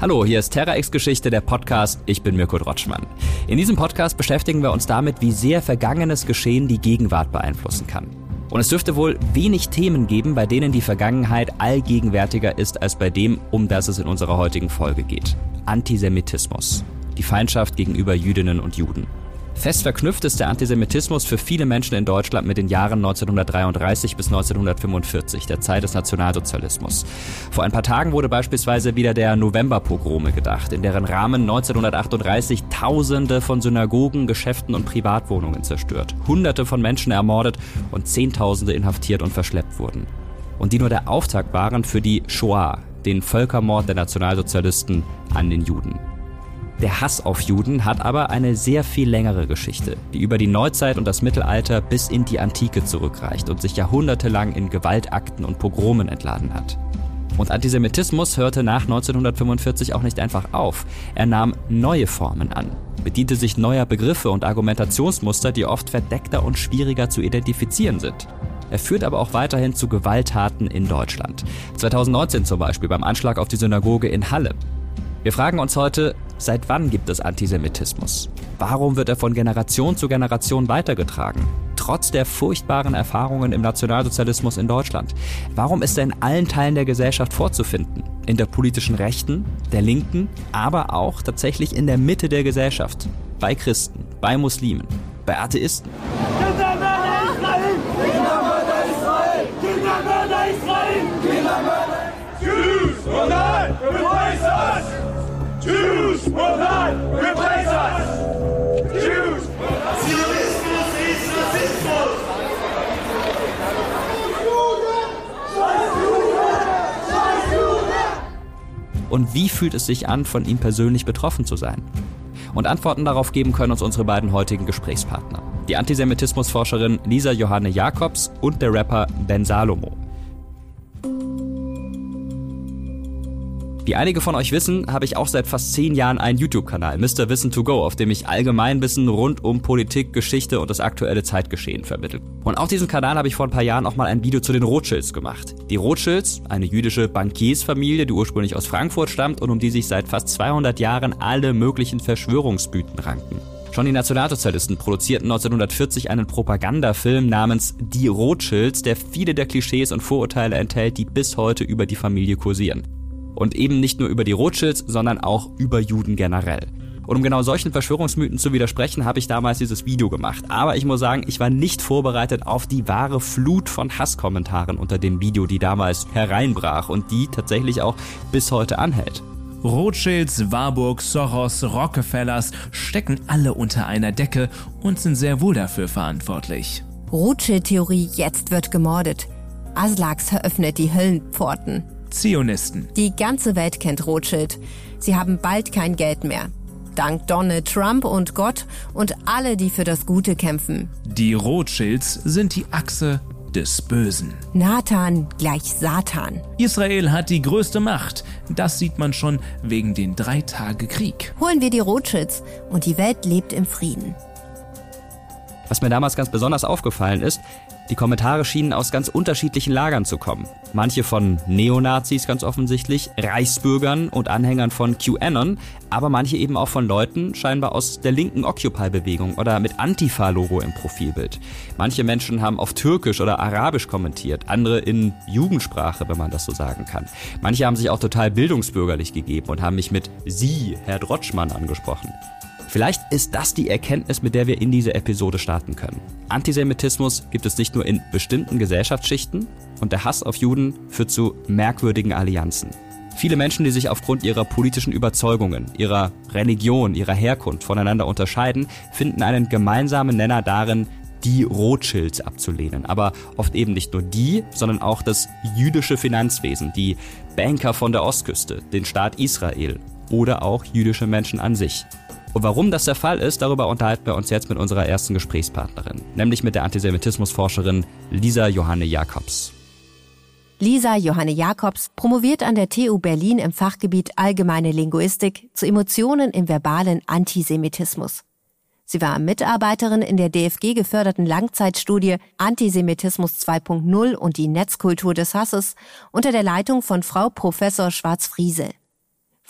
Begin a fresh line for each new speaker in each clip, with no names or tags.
Hallo, hier ist TerraX Geschichte, der Podcast. Ich bin Mirko Drotschmann. In diesem Podcast beschäftigen wir uns damit, wie sehr vergangenes Geschehen die Gegenwart beeinflussen kann. Und es dürfte wohl wenig Themen geben, bei denen die Vergangenheit allgegenwärtiger ist als bei dem, um das es in unserer heutigen Folge geht. Antisemitismus. Die Feindschaft gegenüber Jüdinnen und Juden. Fest verknüpft ist der Antisemitismus für viele Menschen in Deutschland mit den Jahren 1933 bis 1945, der Zeit des Nationalsozialismus. Vor ein paar Tagen wurde beispielsweise wieder der Novemberpogrome gedacht, in deren Rahmen 1938 Tausende von Synagogen, Geschäften und Privatwohnungen zerstört, Hunderte von Menschen ermordet und Zehntausende inhaftiert und verschleppt wurden. Und die nur der Auftakt waren für die Shoah, den Völkermord der Nationalsozialisten an den Juden. Der Hass auf Juden hat aber eine sehr viel längere Geschichte, die über die Neuzeit und das Mittelalter bis in die Antike zurückreicht und sich jahrhundertelang in Gewaltakten und Pogromen entladen hat. Und Antisemitismus hörte nach 1945 auch nicht einfach auf. Er nahm neue Formen an, bediente sich neuer Begriffe und Argumentationsmuster, die oft verdeckter und schwieriger zu identifizieren sind. Er führt aber auch weiterhin zu Gewalttaten in Deutschland. 2019 zum Beispiel beim Anschlag auf die Synagoge in Halle. Wir fragen uns heute, Seit wann gibt es Antisemitismus? Warum wird er von Generation zu Generation weitergetragen? Trotz der furchtbaren Erfahrungen im Nationalsozialismus in Deutschland. Warum ist er in allen Teilen der Gesellschaft vorzufinden? In der politischen Rechten, der Linken, aber auch tatsächlich in der Mitte der Gesellschaft. Bei Christen, bei Muslimen, bei Atheisten. Kindermörder Israel! Kindermörder Israel! Kindermörder Israel! Kindermörder! Will not replace us! Jews will not replace us! Jews will not. Zionismus ist Rassismus! Und wie fühlt es sich an, von ihm persönlich betroffen zu sein? Und Antworten darauf geben können uns unsere beiden heutigen Gesprächspartner. Die Antisemitismusforscherin Lisa Johanne Jakobs und der Rapper Ben Salomo. Wie einige von euch wissen, habe ich auch seit fast zehn Jahren einen YouTube-Kanal, Mr. Wissen to Go, auf dem ich Allgemeinwissen rund um Politik, Geschichte und das aktuelle Zeitgeschehen vermittle. Und auf diesem Kanal habe ich vor ein paar Jahren auch mal ein Video zu den Rothschilds gemacht. Die Rothschilds, eine jüdische Bankiersfamilie, die ursprünglich aus Frankfurt stammt und um die sich seit fast 200 Jahren alle möglichen Verschwörungsbüten ranken. Schon die Nationalsozialisten produzierten 1940 einen Propagandafilm namens Die Rothschilds, der viele der Klischees und Vorurteile enthält, die bis heute über die Familie kursieren. Und eben nicht nur über die Rothschilds, sondern auch über Juden generell. Und um genau solchen Verschwörungsmythen zu widersprechen, habe ich damals dieses Video gemacht. Aber ich muss sagen, ich war nicht vorbereitet auf die wahre Flut von Hasskommentaren unter dem Video, die damals hereinbrach und die tatsächlich auch bis heute anhält.
Rothschilds, Warburg, Soros, Rockefellers stecken alle unter einer Decke und sind sehr wohl dafür verantwortlich.
Rothschild-Theorie, jetzt wird gemordet. Aslaks eröffnet die Höllenpforten.
Zionisten.
Die ganze Welt kennt Rothschild. Sie haben bald kein Geld mehr. Dank Donald Trump und Gott und alle, die für das Gute kämpfen.
Die Rothschilds sind die Achse des Bösen.
Nathan gleich Satan.
Israel hat die größte Macht. Das sieht man schon wegen den drei Tage Krieg.
Holen wir die Rothschilds und die Welt lebt im Frieden.
Was mir damals ganz besonders aufgefallen ist, die Kommentare schienen aus ganz unterschiedlichen Lagern zu kommen. Manche von Neonazis ganz offensichtlich, Reichsbürgern und Anhängern von QAnon, aber manche eben auch von Leuten scheinbar aus der linken Occupy-Bewegung oder mit Antifa-Logo im Profilbild. Manche Menschen haben auf Türkisch oder Arabisch kommentiert, andere in Jugendsprache, wenn man das so sagen kann. Manche haben sich auch total bildungsbürgerlich gegeben und haben mich mit Sie, Herr Drotschmann, angesprochen. Vielleicht ist das die Erkenntnis, mit der wir in diese Episode starten können. Antisemitismus gibt es nicht nur in bestimmten Gesellschaftsschichten und der Hass auf Juden führt zu merkwürdigen Allianzen. Viele Menschen, die sich aufgrund ihrer politischen Überzeugungen, ihrer Religion, ihrer Herkunft voneinander unterscheiden, finden einen gemeinsamen Nenner darin, die Rothschilds abzulehnen. Aber oft eben nicht nur die, sondern auch das jüdische Finanzwesen, die Banker von der Ostküste, den Staat Israel oder auch jüdische Menschen an sich. Und warum das der Fall ist, darüber unterhalten wir uns jetzt mit unserer ersten Gesprächspartnerin, nämlich mit der Antisemitismusforscherin Lisa Johanne Jakobs.
Lisa Johanne Jakobs promoviert an der TU Berlin im Fachgebiet Allgemeine Linguistik zu Emotionen im verbalen Antisemitismus. Sie war Mitarbeiterin in der DFG geförderten Langzeitstudie Antisemitismus 2.0 und die Netzkultur des Hasses unter der Leitung von Frau Professor Schwarz-Friesel.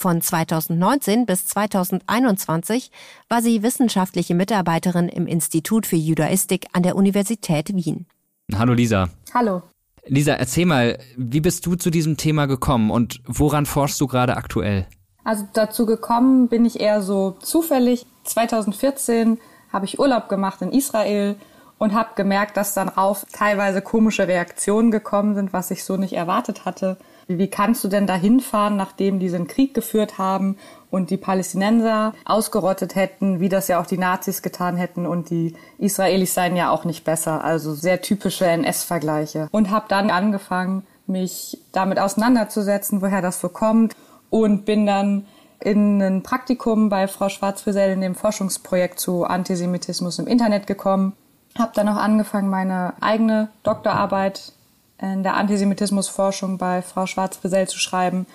Von 2019 bis 2021 war sie wissenschaftliche Mitarbeiterin im Institut für Judaistik an der Universität Wien.
Hallo Lisa.
Hallo.
Lisa, erzähl mal, wie bist du zu diesem Thema gekommen und woran forschst du gerade aktuell?
Also dazu gekommen bin ich eher so zufällig. 2014 habe ich Urlaub gemacht in Israel und habe gemerkt, dass dann rauf teilweise komische Reaktionen gekommen sind, was ich so nicht erwartet hatte. Wie kannst du denn da hinfahren, nachdem die einen Krieg geführt haben und die Palästinenser ausgerottet hätten, wie das ja auch die Nazis getan hätten und die Israelis seien ja auch nicht besser. Also sehr typische NS-Vergleiche. Und habe dann angefangen, mich damit auseinanderzusetzen, woher das so kommt und bin dann in ein Praktikum bei Frau Schwarz-Frisell in dem Forschungsprojekt zu Antisemitismus im Internet gekommen. Habe dann auch angefangen, meine eigene Doktorarbeit in der Antisemitismusforschung bei Frau Schwarz-Frisell zu schreiben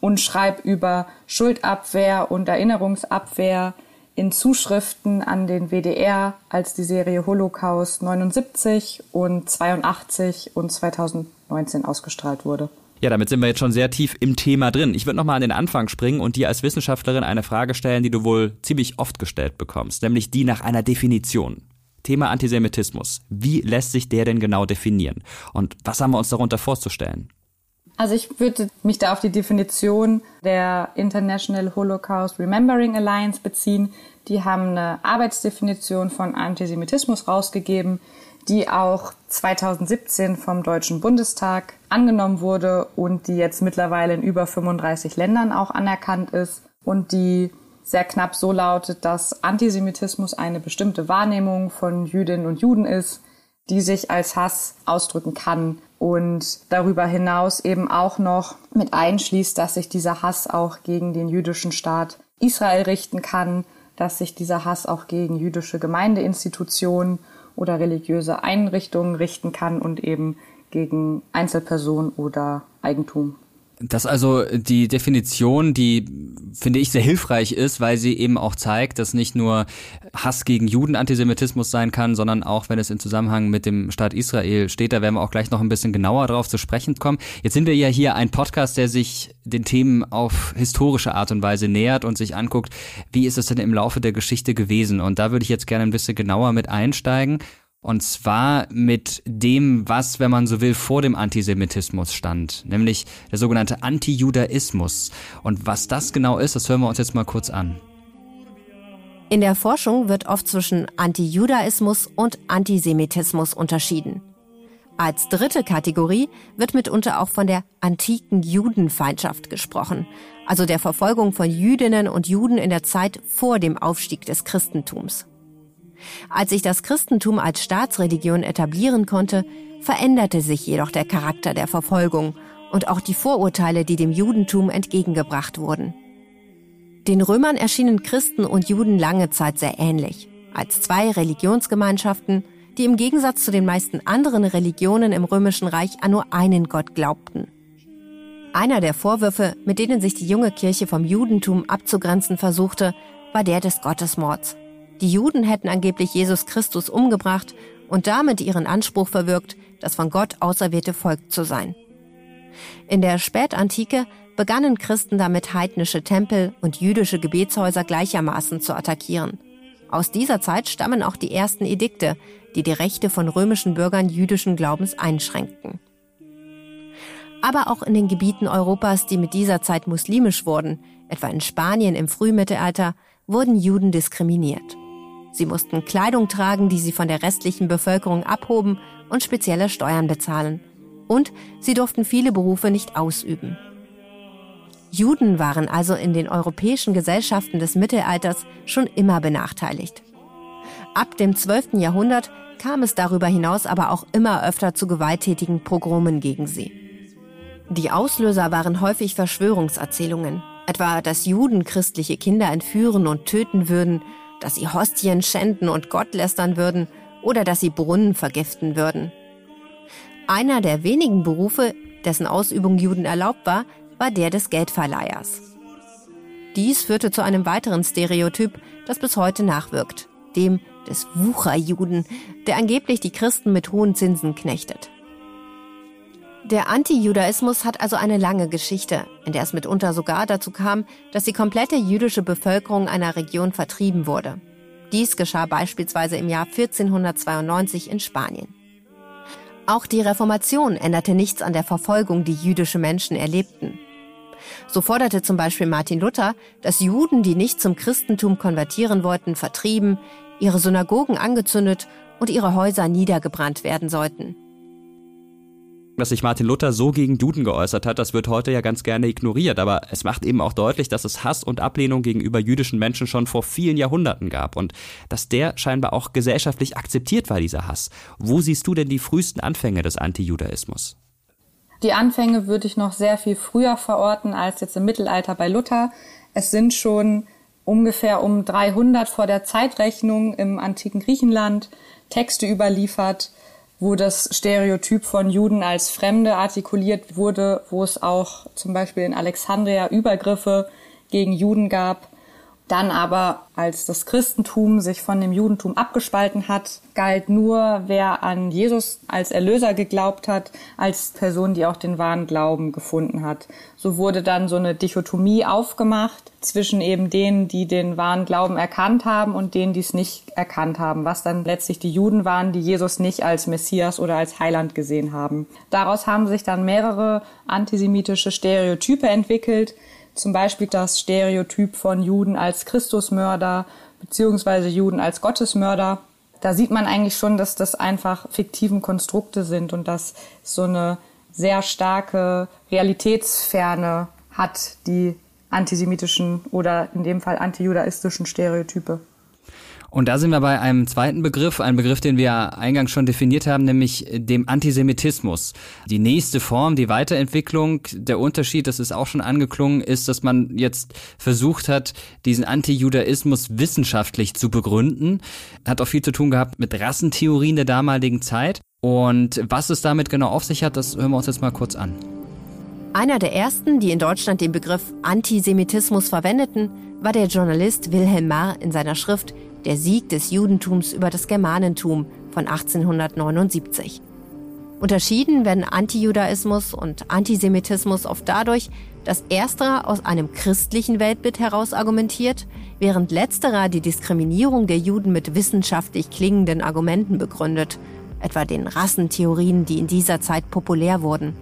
und schreibe über Schuldabwehr und Erinnerungsabwehr in Zuschriften an den WDR, als die Serie Holocaust 79 und 82 und 2019 ausgestrahlt wurde.
Ja, damit sind wir jetzt schon sehr tief im Thema drin. Ich würde nochmal an den Anfang springen und dir als Wissenschaftlerin eine Frage stellen, die du wohl ziemlich oft gestellt bekommst, nämlich die nach einer Definition. Thema Antisemitismus. Wie lässt sich der denn genau definieren? Und was haben wir uns darunter vorzustellen?
Also ich würde mich da auf die Definition der International Holocaust Remembering Alliance beziehen. Die haben eine Arbeitsdefinition von Antisemitismus rausgegeben, die auch 2017 vom Deutschen Bundestag angenommen wurde und die jetzt mittlerweile in über 35 Ländern auch anerkannt ist und die sehr knapp so lautet, dass Antisemitismus eine bestimmte Wahrnehmung von Jüdinnen und Juden ist, die sich als Hass ausdrücken kann und darüber hinaus eben auch noch mit einschließt, dass sich dieser Hass auch gegen den jüdischen Staat Israel richten kann, dass sich dieser Hass auch gegen jüdische Gemeindeinstitutionen oder religiöse Einrichtungen richten kann und eben gegen Einzelpersonen oder Eigentum.
Das also die Definition, die finde ich sehr hilfreich ist, weil sie eben auch zeigt, dass nicht nur Hass gegen Juden Antisemitismus sein kann, sondern auch, wenn es in Zusammenhang mit dem Staat Israel steht, da werden wir auch gleich noch ein bisschen genauer drauf zu sprechen kommen. Jetzt sind wir ja hier ein Podcast, der sich den Themen auf historische Art und Weise nähert und sich anguckt, wie ist es denn im Laufe der Geschichte gewesen? Und da würde ich jetzt gerne ein bisschen genauer mit einsteigen. Und zwar mit dem, was, wenn man so will, vor dem Antisemitismus stand, nämlich der sogenannte Antijudaismus. Und was das genau ist, das hören wir uns jetzt mal kurz an.
In der Forschung wird oft zwischen Antijudaismus und Antisemitismus unterschieden. Als dritte Kategorie wird mitunter auch von der antiken Judenfeindschaft gesprochen, also der Verfolgung von Jüdinnen und Juden in der Zeit vor dem Aufstieg des Christentums. Als sich das Christentum als Staatsreligion etablieren konnte, veränderte sich jedoch der Charakter der Verfolgung und auch die Vorurteile, die dem Judentum entgegengebracht wurden. Den Römern erschienen Christen und Juden lange Zeit sehr ähnlich, als zwei Religionsgemeinschaften, die im Gegensatz zu den meisten anderen Religionen im römischen Reich an nur einen Gott glaubten. Einer der Vorwürfe, mit denen sich die junge Kirche vom Judentum abzugrenzen versuchte, war der des Gottesmords. Die Juden hätten angeblich Jesus Christus umgebracht und damit ihren Anspruch verwirkt, das von Gott auserwählte Volk zu sein. In der Spätantike begannen Christen damit heidnische Tempel und jüdische Gebetshäuser gleichermaßen zu attackieren. Aus dieser Zeit stammen auch die ersten Edikte, die die Rechte von römischen Bürgern jüdischen Glaubens einschränkten. Aber auch in den Gebieten Europas, die mit dieser Zeit muslimisch wurden, etwa in Spanien im Frühmittelalter, wurden Juden diskriminiert. Sie mussten Kleidung tragen, die sie von der restlichen Bevölkerung abhoben und spezielle Steuern bezahlen. Und sie durften viele Berufe nicht ausüben. Juden waren also in den europäischen Gesellschaften des Mittelalters schon immer benachteiligt. Ab dem 12. Jahrhundert kam es darüber hinaus aber auch immer öfter zu gewalttätigen Pogromen gegen sie. Die Auslöser waren häufig Verschwörungserzählungen, etwa dass Juden christliche Kinder entführen und töten würden dass sie Hostien schänden und Gott lästern würden oder dass sie Brunnen vergiften würden. Einer der wenigen Berufe, dessen Ausübung Juden erlaubt war, war der des Geldverleihers. Dies führte zu einem weiteren Stereotyp, das bis heute nachwirkt, dem des Wucherjuden, der angeblich die Christen mit hohen Zinsen knechtet. Der Anti-Judaismus hat also eine lange Geschichte, in der es mitunter sogar dazu kam, dass die komplette jüdische Bevölkerung einer Region vertrieben wurde. Dies geschah beispielsweise im Jahr 1492 in Spanien. Auch die Reformation änderte nichts an der Verfolgung, die jüdische Menschen erlebten. So forderte zum Beispiel Martin Luther, dass Juden, die nicht zum Christentum konvertieren wollten, vertrieben, ihre Synagogen angezündet und ihre Häuser niedergebrannt werden sollten
dass sich Martin Luther so gegen Juden geäußert hat, das wird heute ja ganz gerne ignoriert. Aber es macht eben auch deutlich, dass es Hass und Ablehnung gegenüber jüdischen Menschen schon vor vielen Jahrhunderten gab und dass der scheinbar auch gesellschaftlich akzeptiert war, dieser Hass. Wo siehst du denn die frühesten Anfänge des Antijudaismus?
Die Anfänge würde ich noch sehr viel früher verorten als jetzt im Mittelalter bei Luther. Es sind schon ungefähr um 300 vor der Zeitrechnung im antiken Griechenland Texte überliefert, wo das Stereotyp von Juden als Fremde artikuliert wurde, wo es auch zum Beispiel in Alexandria Übergriffe gegen Juden gab. Dann aber, als das Christentum sich von dem Judentum abgespalten hat, galt nur, wer an Jesus als Erlöser geglaubt hat, als Person, die auch den wahren Glauben gefunden hat. So wurde dann so eine Dichotomie aufgemacht zwischen eben denen, die den wahren Glauben erkannt haben und denen, die es nicht erkannt haben, was dann letztlich die Juden waren, die Jesus nicht als Messias oder als Heiland gesehen haben. Daraus haben sich dann mehrere antisemitische Stereotype entwickelt, zum Beispiel das Stereotyp von Juden als Christusmörder beziehungsweise Juden als Gottesmörder. Da sieht man eigentlich schon, dass das einfach fiktiven Konstrukte sind und dass so eine sehr starke Realitätsferne hat, die antisemitischen oder in dem Fall antijudaistischen Stereotype.
Und da sind wir bei einem zweiten Begriff, ein Begriff, den wir eingangs schon definiert haben, nämlich dem Antisemitismus. Die nächste Form, die Weiterentwicklung, der Unterschied, das ist auch schon angeklungen, ist, dass man jetzt versucht hat, diesen Antijudaismus wissenschaftlich zu begründen. Hat auch viel zu tun gehabt mit Rassentheorien der damaligen Zeit. Und was es damit genau auf sich hat, das hören wir uns jetzt mal kurz an.
Einer der ersten, die in Deutschland den Begriff Antisemitismus verwendeten, war der Journalist Wilhelm Marr in seiner Schrift der Sieg des Judentums über das Germanentum von 1879. Unterschieden werden Antijudaismus und Antisemitismus oft dadurch, dass ersterer aus einem christlichen Weltbild heraus argumentiert, während letzterer die Diskriminierung der Juden mit wissenschaftlich klingenden Argumenten begründet, etwa den Rassentheorien, die in dieser Zeit populär wurden.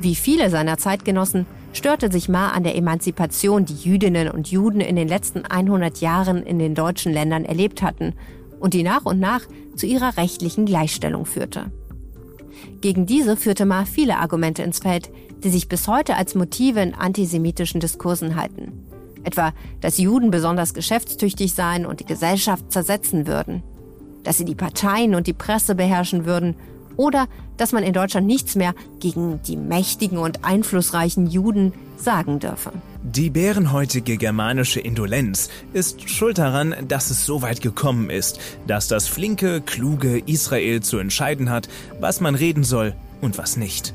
Wie viele seiner Zeitgenossen störte sich Ma an der Emanzipation, die Jüdinnen und Juden in den letzten 100 Jahren in den deutschen Ländern erlebt hatten und die nach und nach zu ihrer rechtlichen Gleichstellung führte. Gegen diese führte Ma viele Argumente ins Feld, die sich bis heute als Motive in antisemitischen Diskursen halten. Etwa, dass Juden besonders geschäftstüchtig seien und die Gesellschaft zersetzen würden. Dass sie die Parteien und die Presse beherrschen würden oder dass man in Deutschland nichts mehr gegen die mächtigen und einflussreichen Juden sagen dürfe.
Die bärenhäutige germanische Indolenz ist schuld daran, dass es so weit gekommen ist, dass das flinke, kluge Israel zu entscheiden hat, was man reden soll und was nicht.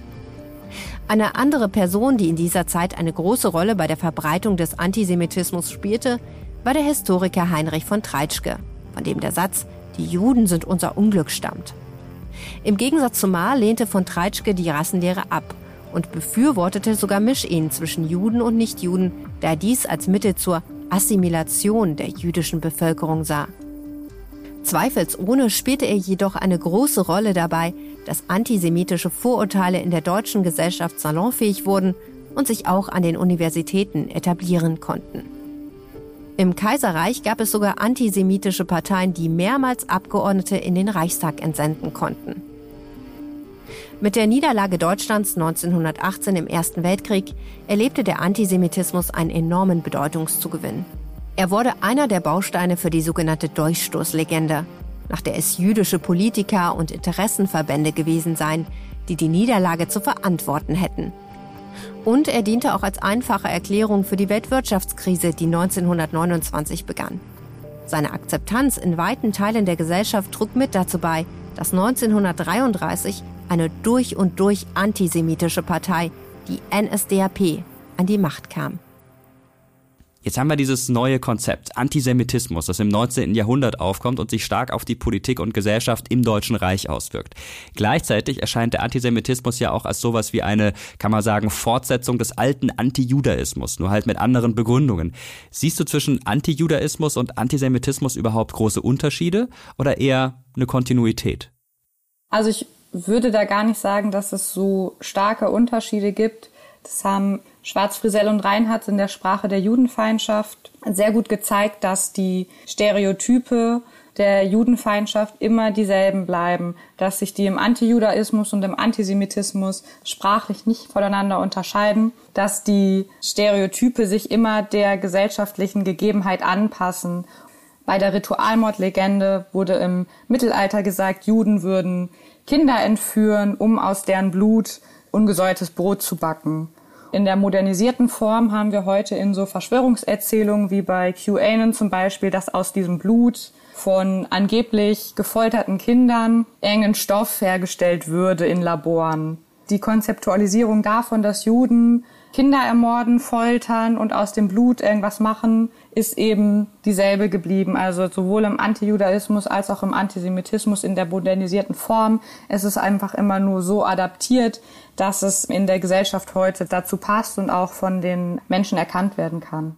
Eine andere Person, die in dieser Zeit eine große Rolle bei der Verbreitung des Antisemitismus spielte, war der Historiker Heinrich von Treitschke, von dem der Satz, die Juden sind unser Unglück stammt. Im Gegensatz zu Ma lehnte von Treitschke die Rassenlehre ab und befürwortete sogar Mischehen zwischen Juden und Nichtjuden, da er dies als Mittel zur Assimilation der jüdischen Bevölkerung sah. Zweifelsohne spielte er jedoch eine große Rolle dabei, dass antisemitische Vorurteile in der deutschen Gesellschaft salonfähig wurden und sich auch an den Universitäten etablieren konnten. Im Kaiserreich gab es sogar antisemitische Parteien, die mehrmals Abgeordnete in den Reichstag entsenden konnten. Mit der Niederlage Deutschlands 1918 im Ersten Weltkrieg erlebte der Antisemitismus einen enormen Bedeutungszugewinn. Er wurde einer der Bausteine für die sogenannte Durchstoßlegende, nach der es jüdische Politiker und Interessenverbände gewesen seien, die die Niederlage zu verantworten hätten. Und er diente auch als einfache Erklärung für die Weltwirtschaftskrise, die 1929 begann. Seine Akzeptanz in weiten Teilen der Gesellschaft trug mit dazu bei, dass 1933 eine durch und durch antisemitische Partei, die NSDAP, an die Macht kam.
Jetzt haben wir dieses neue Konzept Antisemitismus, das im 19. Jahrhundert aufkommt und sich stark auf die Politik und Gesellschaft im Deutschen Reich auswirkt. Gleichzeitig erscheint der Antisemitismus ja auch als sowas wie eine, kann man sagen, Fortsetzung des alten Antijudaismus, nur halt mit anderen Begründungen. Siehst du zwischen Antijudaismus und Antisemitismus überhaupt große Unterschiede oder eher eine Kontinuität?
Also ich würde da gar nicht sagen, dass es so starke Unterschiede gibt. Das haben Schwarzfrisell und Reinhardt in der Sprache der Judenfeindschaft sehr gut gezeigt, dass die Stereotype der Judenfeindschaft immer dieselben bleiben, dass sich die im Antijudaismus und im Antisemitismus sprachlich nicht voneinander unterscheiden, dass die Stereotype sich immer der gesellschaftlichen Gegebenheit anpassen. Bei der Ritualmordlegende wurde im Mittelalter gesagt, Juden würden Kinder entführen, um aus deren Blut ungesäuertes Brot zu backen. In der modernisierten Form haben wir heute in so Verschwörungserzählungen wie bei QAnon zum Beispiel, dass aus diesem Blut von angeblich gefolterten Kindern engen Stoff hergestellt würde in Laboren. Die Konzeptualisierung davon, dass Juden Kinder ermorden, foltern und aus dem Blut irgendwas machen, ist eben dieselbe geblieben. Also sowohl im Antijudaismus als auch im Antisemitismus in der modernisierten Form. Es ist einfach immer nur so adaptiert, dass es in der Gesellschaft heute dazu passt und auch von den Menschen erkannt werden kann.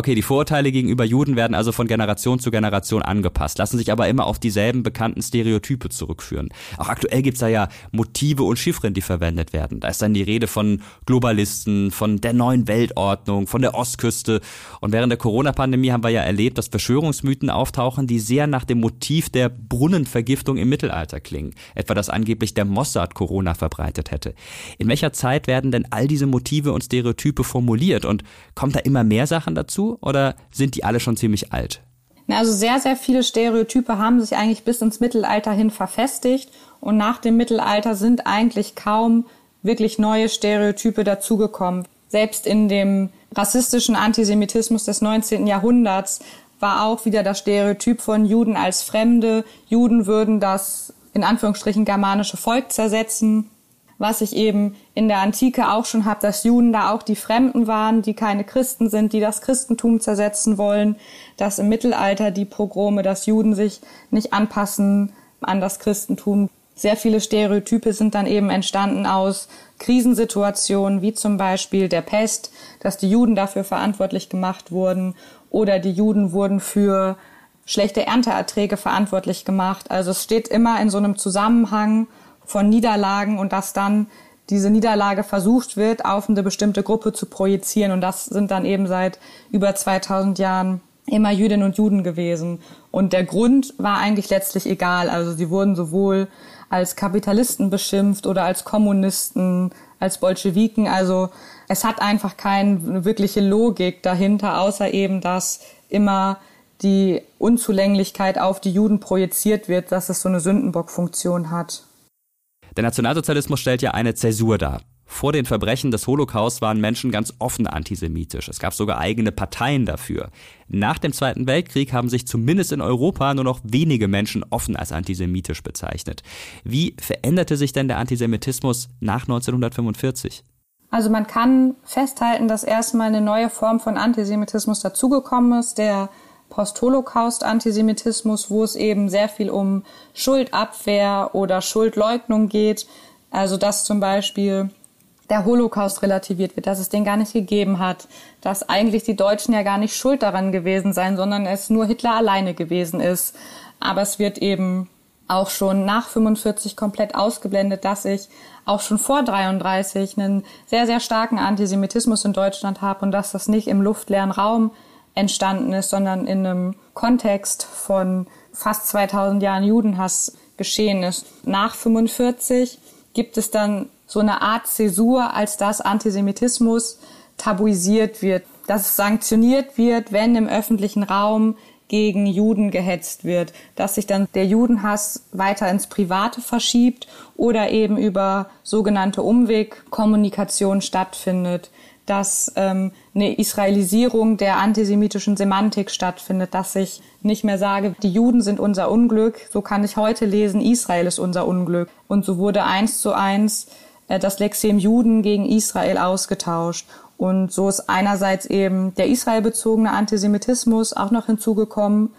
Okay, die Vorurteile gegenüber Juden werden also von Generation zu Generation angepasst, lassen sich aber immer auf dieselben bekannten Stereotype zurückführen. Auch aktuell gibt's da ja Motive und Chiffren, die verwendet werden. Da ist dann die Rede von Globalisten, von der neuen Weltordnung, von der Ostküste. Und während der Corona-Pandemie haben wir ja erlebt, dass Verschwörungsmythen auftauchen, die sehr nach dem Motiv der Brunnenvergiftung im Mittelalter klingen. Etwa, dass angeblich der Mossad Corona verbreitet hätte. In welcher Zeit werden denn all diese Motive und Stereotype formuliert? Und kommt da immer mehr Sachen dazu? Oder sind die alle schon ziemlich alt?
Also sehr, sehr viele Stereotype haben sich eigentlich bis ins Mittelalter hin verfestigt und nach dem Mittelalter sind eigentlich kaum wirklich neue Stereotype dazugekommen. Selbst in dem rassistischen Antisemitismus des 19. Jahrhunderts war auch wieder das Stereotyp von Juden als Fremde. Juden würden das in Anführungsstrichen germanische Volk zersetzen was ich eben in der Antike auch schon habe, dass Juden da auch die Fremden waren, die keine Christen sind, die das Christentum zersetzen wollen, dass im Mittelalter die Pogrome, dass Juden sich nicht anpassen an das Christentum. Sehr viele Stereotype sind dann eben entstanden aus Krisensituationen, wie zum Beispiel der Pest, dass die Juden dafür verantwortlich gemacht wurden oder die Juden wurden für schlechte Ernteerträge verantwortlich gemacht. Also es steht immer in so einem Zusammenhang von Niederlagen und dass dann diese Niederlage versucht wird, auf eine bestimmte Gruppe zu projizieren. Und das sind dann eben seit über 2000 Jahren immer Jüdinnen und Juden gewesen. Und der Grund war eigentlich letztlich egal. Also sie wurden sowohl als Kapitalisten beschimpft oder als Kommunisten, als Bolschewiken. Also es hat einfach keine wirkliche Logik dahinter, außer eben, dass immer die Unzulänglichkeit auf die Juden projiziert wird, dass es so eine Sündenbockfunktion hat.
Der Nationalsozialismus stellt ja eine Zäsur dar. Vor den Verbrechen des Holocaust waren Menschen ganz offen antisemitisch. Es gab sogar eigene Parteien dafür. Nach dem Zweiten Weltkrieg haben sich zumindest in Europa nur noch wenige Menschen offen als antisemitisch bezeichnet. Wie veränderte sich denn der Antisemitismus nach 1945?
Also man kann festhalten, dass erstmal eine neue Form von Antisemitismus dazugekommen ist, der Post-Holocaust-Antisemitismus, wo es eben sehr viel um Schuldabwehr oder Schuldleugnung geht. Also dass zum Beispiel der Holocaust relativiert wird, dass es den gar nicht gegeben hat, dass eigentlich die Deutschen ja gar nicht schuld daran gewesen sein, sondern es nur Hitler alleine gewesen ist. Aber es wird eben auch schon nach 45 komplett ausgeblendet, dass ich auch schon vor 33 einen sehr, sehr starken Antisemitismus in Deutschland habe und dass das nicht im luftleeren Raum entstanden ist, sondern in einem Kontext von fast 2000 Jahren Judenhass geschehen ist. Nach 45 gibt es dann so eine Art Zäsur, als dass Antisemitismus tabuisiert wird, dass es sanktioniert wird, wenn im öffentlichen Raum gegen Juden gehetzt wird, dass sich dann der Judenhass weiter ins Private verschiebt oder eben über sogenannte Umwegkommunikation stattfindet dass ähm, eine Israelisierung der antisemitischen Semantik stattfindet, dass ich nicht mehr sage, die Juden sind unser Unglück, so kann ich heute lesen, Israel ist unser Unglück. Und so wurde eins zu eins äh, das Lexem Juden gegen Israel ausgetauscht. Und so ist einerseits eben der israelbezogene Antisemitismus auch noch hinzugekommen,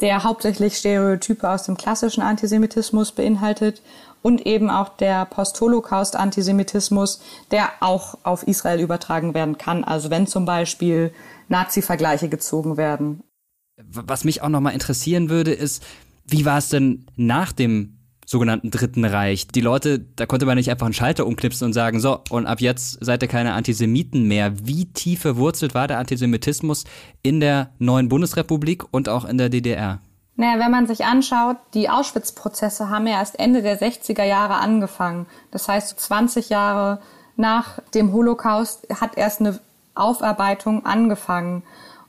der hauptsächlich Stereotype aus dem klassischen Antisemitismus beinhaltet und eben auch der Post-Holocaust-Antisemitismus, der auch auf Israel übertragen werden kann. Also wenn zum Beispiel Nazi-Vergleiche gezogen werden.
Was mich auch nochmal interessieren würde, ist, wie war es denn nach dem sogenannten Dritten Reich. Die Leute, da konnte man nicht einfach einen Schalter umknipsen und sagen, so, und ab jetzt seid ihr keine Antisemiten mehr. Wie tief verwurzelt war der Antisemitismus in der neuen Bundesrepublik und auch in der DDR?
Naja, wenn man sich anschaut, die Auschwitz-Prozesse haben ja erst Ende der 60er Jahre angefangen. Das heißt, 20 Jahre nach dem Holocaust hat erst eine Aufarbeitung angefangen.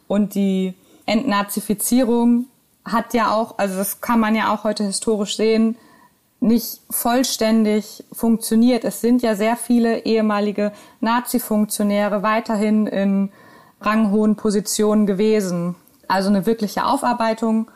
Und die Entnazifizierung hat ja auch, also das kann man ja auch heute historisch sehen, nicht vollständig funktioniert. Es sind ja sehr viele ehemalige Nazi-Funktionäre weiterhin in ranghohen Positionen gewesen. Also eine wirkliche Aufarbeitung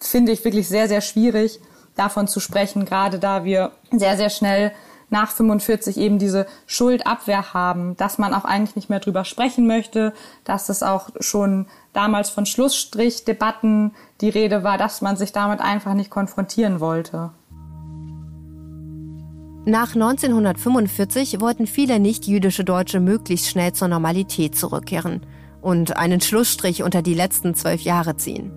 finde ich wirklich sehr, sehr schwierig, davon zu sprechen, gerade da wir sehr, sehr schnell nach 45 eben diese Schuldabwehr haben, dass man auch eigentlich nicht mehr drüber sprechen möchte, dass es auch schon damals von Schlussstrichdebatten die Rede war, dass man sich damit einfach nicht konfrontieren wollte.
Nach 1945 wollten viele nicht-jüdische Deutsche möglichst schnell zur Normalität zurückkehren und einen Schlussstrich unter die letzten zwölf Jahre ziehen.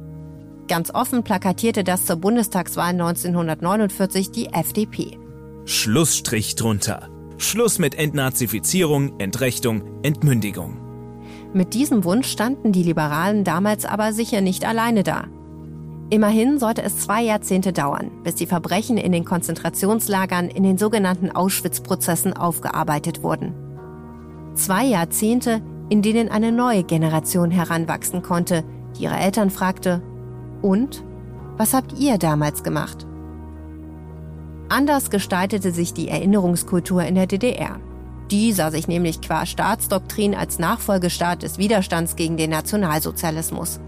Ganz offen plakatierte das zur Bundestagswahl 1949 die FDP.
Schlussstrich drunter. Schluss mit Entnazifizierung, Entrechtung, Entmündigung.
Mit diesem Wunsch standen die Liberalen damals aber sicher nicht alleine da. Immerhin sollte es zwei Jahrzehnte dauern, bis die Verbrechen in den Konzentrationslagern in den sogenannten Auschwitz-Prozessen aufgearbeitet wurden. Zwei Jahrzehnte, in denen eine neue Generation heranwachsen konnte, die ihre Eltern fragte, und? Was habt ihr damals gemacht? Anders gestaltete sich die Erinnerungskultur in der DDR. Die sah sich nämlich qua Staatsdoktrin als Nachfolgestaat des Widerstands gegen den Nationalsozialismus.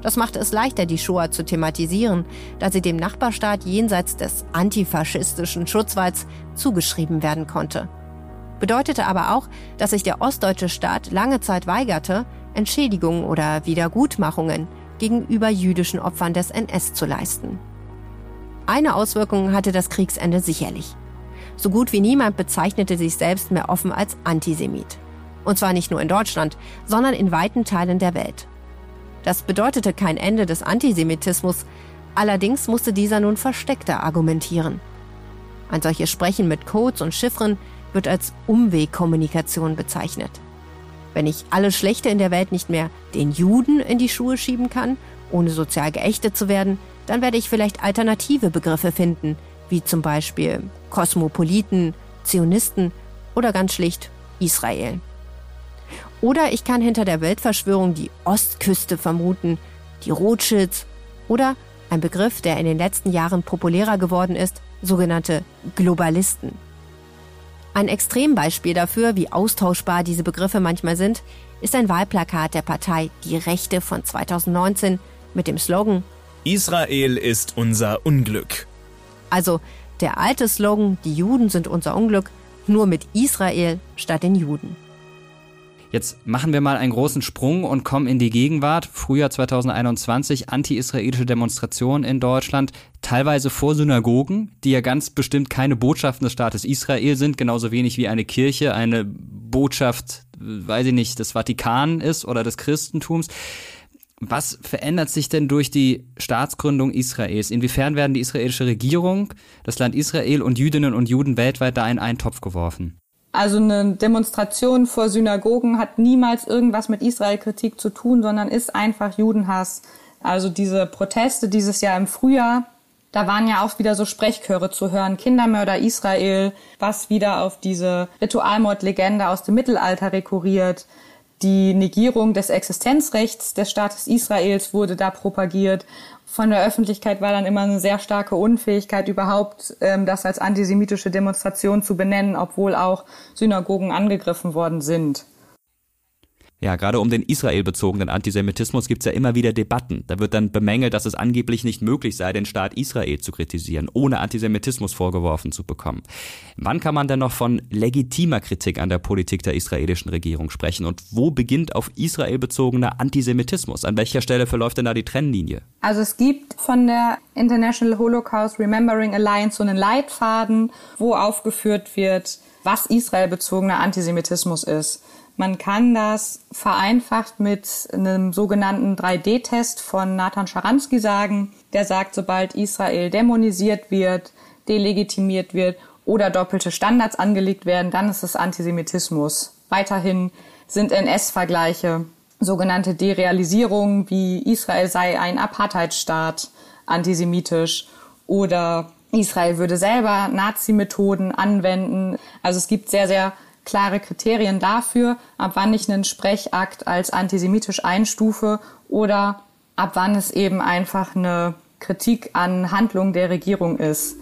Das machte es leichter, die Shoah zu thematisieren, da sie dem Nachbarstaat jenseits des antifaschistischen Schutzwalls zugeschrieben werden konnte. Bedeutete aber auch, dass sich der ostdeutsche Staat lange Zeit weigerte, Entschädigungen oder Wiedergutmachungen gegenüber jüdischen Opfern des NS zu leisten. Eine Auswirkung hatte das Kriegsende sicherlich. So gut wie niemand bezeichnete sich selbst mehr offen als Antisemit. Und zwar nicht nur in Deutschland, sondern in weiten Teilen der Welt. Das bedeutete kein Ende des Antisemitismus, allerdings musste dieser nun versteckter argumentieren. Ein solches Sprechen mit Codes und Chiffren wird als Umwegkommunikation bezeichnet. Wenn ich alles Schlechte in der Welt nicht mehr den Juden in die Schuhe schieben kann, ohne sozial geächtet zu werden, dann werde ich vielleicht alternative Begriffe finden, wie zum Beispiel Kosmopoliten, Zionisten oder ganz schlicht Israel. Oder ich kann hinter der Weltverschwörung die Ostküste vermuten, die Rothschilds oder ein Begriff, der in den letzten Jahren populärer geworden ist, sogenannte Globalisten. Ein Extrembeispiel dafür, wie austauschbar diese Begriffe manchmal sind, ist ein Wahlplakat der Partei Die Rechte von 2019 mit dem Slogan
Israel ist unser Unglück.
Also der alte Slogan Die Juden sind unser Unglück, nur mit Israel statt den Juden.
Jetzt machen wir mal einen großen Sprung und kommen in die Gegenwart. Frühjahr 2021, anti-israelische Demonstrationen in Deutschland, teilweise vor Synagogen, die ja ganz bestimmt keine Botschaften des Staates Israel sind, genauso wenig wie eine Kirche eine Botschaft, weiß ich nicht, des Vatikan ist oder des Christentums. Was verändert sich denn durch die Staatsgründung Israels? Inwiefern werden die israelische Regierung, das Land Israel und Jüdinnen und Juden weltweit da in einen Topf geworfen?
Also eine Demonstration vor Synagogen hat niemals irgendwas mit Israel-Kritik zu tun, sondern ist einfach Judenhass. Also diese Proteste dieses Jahr im Frühjahr, da waren ja auch wieder so Sprechchöre zu hören, Kindermörder Israel, was wieder auf diese Ritualmordlegende aus dem Mittelalter rekurriert. Die Negierung des Existenzrechts des Staates Israels wurde da propagiert von der Öffentlichkeit war dann immer eine sehr starke Unfähigkeit, überhaupt ähm, das als antisemitische Demonstration zu benennen, obwohl auch Synagogen angegriffen worden sind.
Ja, gerade um den israelbezogenen Antisemitismus gibt's ja immer wieder Debatten. Da wird dann bemängelt, dass es angeblich nicht möglich sei, den Staat Israel zu kritisieren, ohne Antisemitismus vorgeworfen zu bekommen. Wann kann man denn noch von legitimer Kritik an der Politik der israelischen Regierung sprechen? Und wo beginnt auf Israel bezogener Antisemitismus? An welcher Stelle verläuft denn da die Trennlinie?
Also es gibt von der International Holocaust Remembering Alliance so einen Leitfaden, wo aufgeführt wird, was israelbezogener Antisemitismus ist. Man kann das vereinfacht mit einem sogenannten 3D-Test von Nathan Scharansky sagen. Der sagt, sobald Israel dämonisiert wird, delegitimiert wird oder doppelte Standards angelegt werden, dann ist es Antisemitismus. Weiterhin sind NS-Vergleiche, sogenannte Derealisierungen wie Israel sei ein Apartheidstaat, antisemitisch oder Israel würde selber Nazi-Methoden anwenden. Also es gibt sehr, sehr klare Kriterien dafür, ab wann ich einen Sprechakt als antisemitisch einstufe oder ab wann es eben einfach eine Kritik an Handlungen der Regierung ist.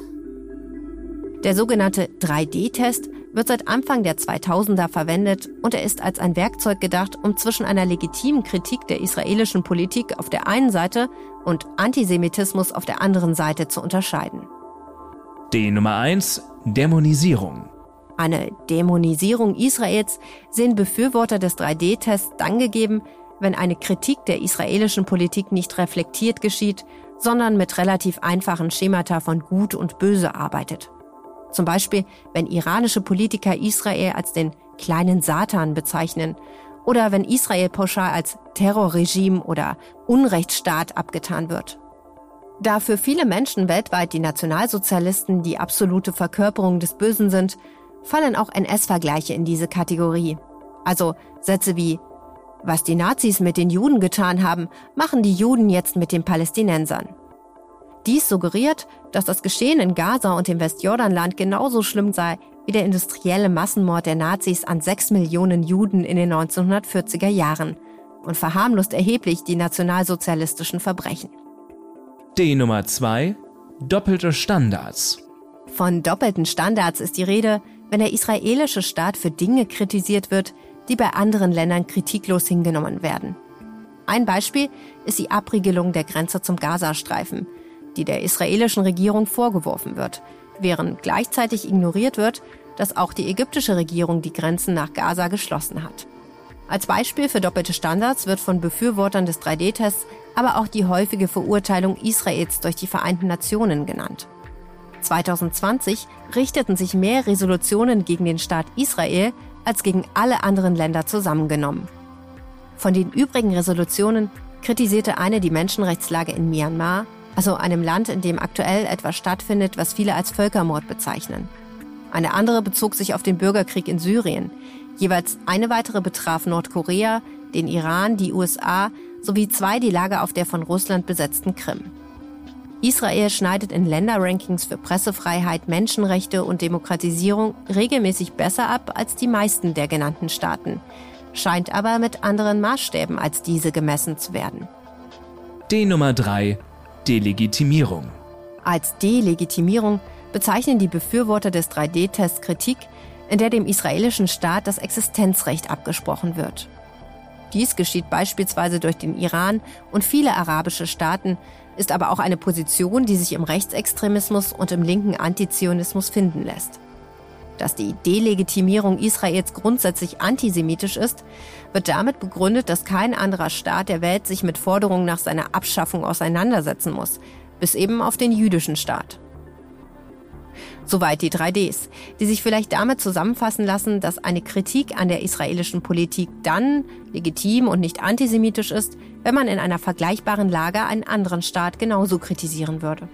Der sogenannte 3D-Test wird seit Anfang der 2000er verwendet und er ist als ein Werkzeug gedacht, um zwischen einer legitimen Kritik der israelischen Politik auf der einen Seite und Antisemitismus auf der anderen Seite zu unterscheiden.
Die Nummer 1 Dämonisierung.
Eine Dämonisierung Israels sehen Befürworter des 3D-Tests dann gegeben, wenn eine Kritik der israelischen Politik nicht reflektiert geschieht, sondern mit relativ einfachen Schemata von Gut und Böse arbeitet. Zum Beispiel, wenn iranische Politiker Israel als den kleinen Satan bezeichnen oder wenn Israel pauschal als Terrorregime oder Unrechtsstaat abgetan wird. Da für viele Menschen weltweit die Nationalsozialisten die absolute Verkörperung des Bösen sind, fallen auch NS-Vergleiche in diese Kategorie. Also Sätze wie Was die Nazis mit den Juden getan haben, machen die Juden jetzt mit den Palästinensern. Dies suggeriert, dass das Geschehen in Gaza und im Westjordanland genauso schlimm sei wie der industrielle Massenmord der Nazis an sechs Millionen Juden in den 1940er Jahren und verharmlost erheblich die nationalsozialistischen Verbrechen.
Die Nummer zwei Doppelte Standards.
Von doppelten Standards ist die Rede, wenn der israelische Staat für Dinge kritisiert wird, die bei anderen Ländern kritiklos hingenommen werden. Ein Beispiel ist die Abriegelung der Grenze zum Gazastreifen, die der israelischen Regierung vorgeworfen wird, während gleichzeitig ignoriert wird, dass auch die ägyptische Regierung die Grenzen nach Gaza geschlossen hat. Als Beispiel für doppelte Standards wird von Befürwortern des 3D-Tests aber auch die häufige Verurteilung Israels durch die Vereinten Nationen genannt. 2020 richteten sich mehr Resolutionen gegen den Staat Israel als gegen alle anderen Länder zusammengenommen. Von den übrigen Resolutionen kritisierte eine die Menschenrechtslage in Myanmar, also einem Land, in dem aktuell etwas stattfindet, was viele als Völkermord bezeichnen. Eine andere bezog sich auf den Bürgerkrieg in Syrien. Jeweils eine weitere betraf Nordkorea, den Iran, die USA sowie zwei die Lage auf der von Russland besetzten Krim. Israel schneidet in Länderrankings für Pressefreiheit, Menschenrechte und Demokratisierung regelmäßig besser ab als die meisten der genannten Staaten, scheint aber mit anderen Maßstäben als diese gemessen zu werden.
Die Nummer 3 Delegitimierung.
Als Delegitimierung bezeichnen die Befürworter des 3D-Tests Kritik, in der dem israelischen Staat das Existenzrecht abgesprochen wird. Dies geschieht beispielsweise durch den Iran und viele arabische Staaten, ist aber auch eine Position, die sich im Rechtsextremismus und im linken Antizionismus finden lässt. Dass die Delegitimierung Israels grundsätzlich antisemitisch ist, wird damit begründet, dass kein anderer Staat der Welt sich mit Forderungen nach seiner Abschaffung auseinandersetzen muss, bis eben auf den jüdischen Staat. Soweit die 3Ds, die sich vielleicht damit zusammenfassen lassen, dass eine Kritik an der israelischen Politik dann legitim und nicht antisemitisch ist, wenn man in einer vergleichbaren Lage einen anderen Staat genauso kritisieren würde.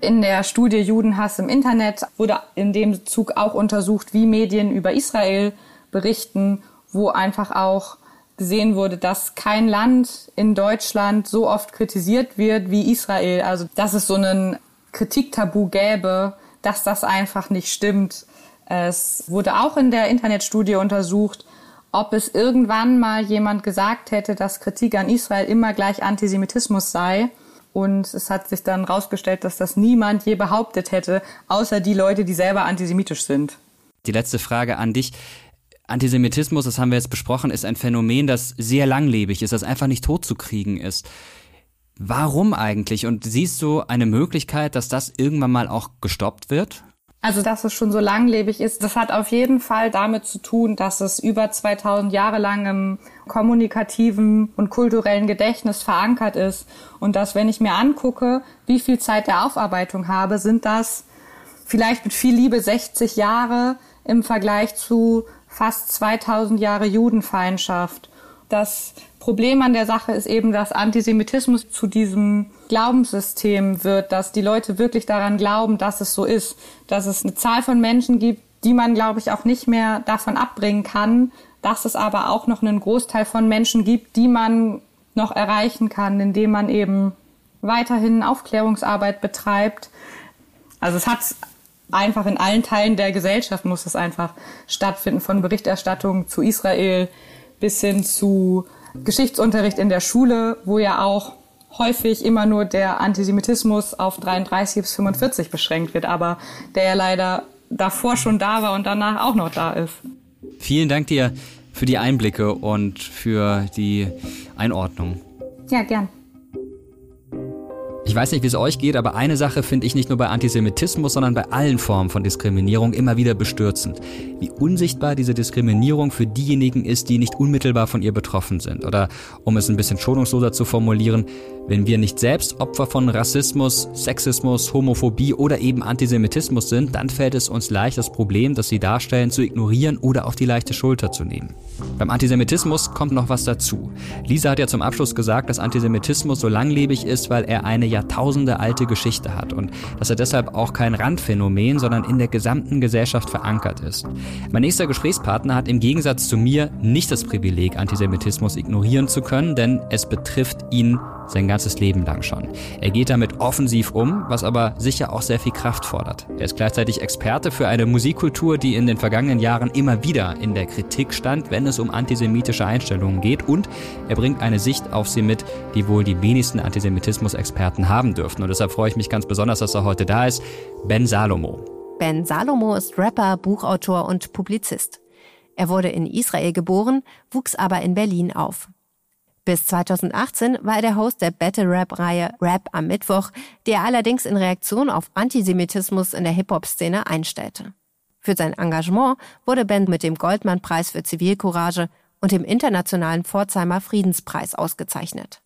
In der Studie Judenhass im Internet wurde in dem Zug auch untersucht, wie Medien über Israel berichten, wo einfach auch gesehen wurde, dass kein Land in Deutschland so oft kritisiert wird wie Israel. Also dass es so einen Kritiktabu gäbe, dass das einfach nicht stimmt. Es wurde auch in der Internetstudie untersucht, ob es irgendwann mal jemand gesagt hätte, dass Kritik an Israel immer gleich Antisemitismus sei. Und es hat sich dann herausgestellt, dass das niemand je behauptet hätte, außer die Leute, die selber antisemitisch sind.
Die letzte Frage an dich. Antisemitismus, das haben wir jetzt besprochen, ist ein Phänomen, das sehr langlebig ist, das einfach nicht totzukriegen ist. Warum eigentlich? Und siehst du eine Möglichkeit, dass das irgendwann mal auch gestoppt wird?
Also, dass es schon so langlebig ist, das hat auf jeden Fall damit zu tun, dass es über 2000 Jahre lang im kommunikativen und kulturellen Gedächtnis verankert ist. Und dass, wenn ich mir angucke, wie viel Zeit der Aufarbeitung habe, sind das vielleicht mit viel Liebe 60 Jahre im Vergleich zu fast 2000 Jahre Judenfeindschaft. Das Problem an der Sache ist eben, dass Antisemitismus zu diesem Glaubenssystem wird, dass die Leute wirklich daran glauben, dass es so ist, dass es eine Zahl von Menschen gibt, die man, glaube ich, auch nicht mehr davon abbringen kann, dass es aber auch noch einen Großteil von Menschen gibt, die man noch erreichen kann, indem man eben weiterhin Aufklärungsarbeit betreibt. Also es hat einfach in allen Teilen der Gesellschaft muss es einfach stattfinden, von Berichterstattung zu Israel bis hin zu Geschichtsunterricht in der Schule, wo ja auch häufig immer nur der Antisemitismus auf 33 bis 45 beschränkt wird, aber der ja leider davor schon da war und danach auch noch da ist.
Vielen Dank dir für die Einblicke und für die Einordnung.
Ja, gern.
Ich weiß nicht, wie es euch geht, aber eine Sache finde ich nicht nur bei Antisemitismus, sondern bei allen Formen von Diskriminierung immer wieder bestürzend. Wie unsichtbar diese Diskriminierung für diejenigen ist, die nicht unmittelbar von ihr betroffen sind. Oder um es ein bisschen schonungsloser zu formulieren, wenn wir nicht selbst Opfer von Rassismus, Sexismus, Homophobie oder eben Antisemitismus sind, dann fällt es uns leicht, das Problem, das sie darstellen, zu ignorieren oder auf die leichte Schulter zu nehmen. Beim Antisemitismus kommt noch was dazu. Lisa hat ja zum Abschluss gesagt, dass Antisemitismus so langlebig ist, weil er eine Jahrtausende alte Geschichte hat und dass er deshalb auch kein Randphänomen, sondern in der gesamten Gesellschaft verankert ist. Mein nächster Gesprächspartner hat im Gegensatz zu mir nicht das Privileg, Antisemitismus ignorieren zu können, denn es betrifft ihn sein ganzes Leben lang schon. Er geht damit offensiv um, was aber sicher auch sehr viel Kraft fordert. Er ist gleichzeitig Experte für eine Musikkultur, die in den vergangenen Jahren immer wieder in der Kritik stand, wenn es um antisemitische Einstellungen geht und er bringt eine Sicht auf sie mit, die wohl die wenigsten Antisemitismus-Experten haben dürften. Und deshalb freue ich mich ganz besonders, dass er heute da ist. Ben Salomo.
Ben Salomo ist Rapper, Buchautor und Publizist. Er wurde in Israel geboren, wuchs aber in Berlin auf. Bis 2018 war er der Host der Battle-Rap-Reihe Rap am Mittwoch, die er allerdings in Reaktion auf Antisemitismus in der Hip-Hop-Szene einstellte. Für sein Engagement wurde Ben mit dem Goldmann-Preis für Zivilcourage und dem Internationalen Pforzheimer Friedenspreis ausgezeichnet.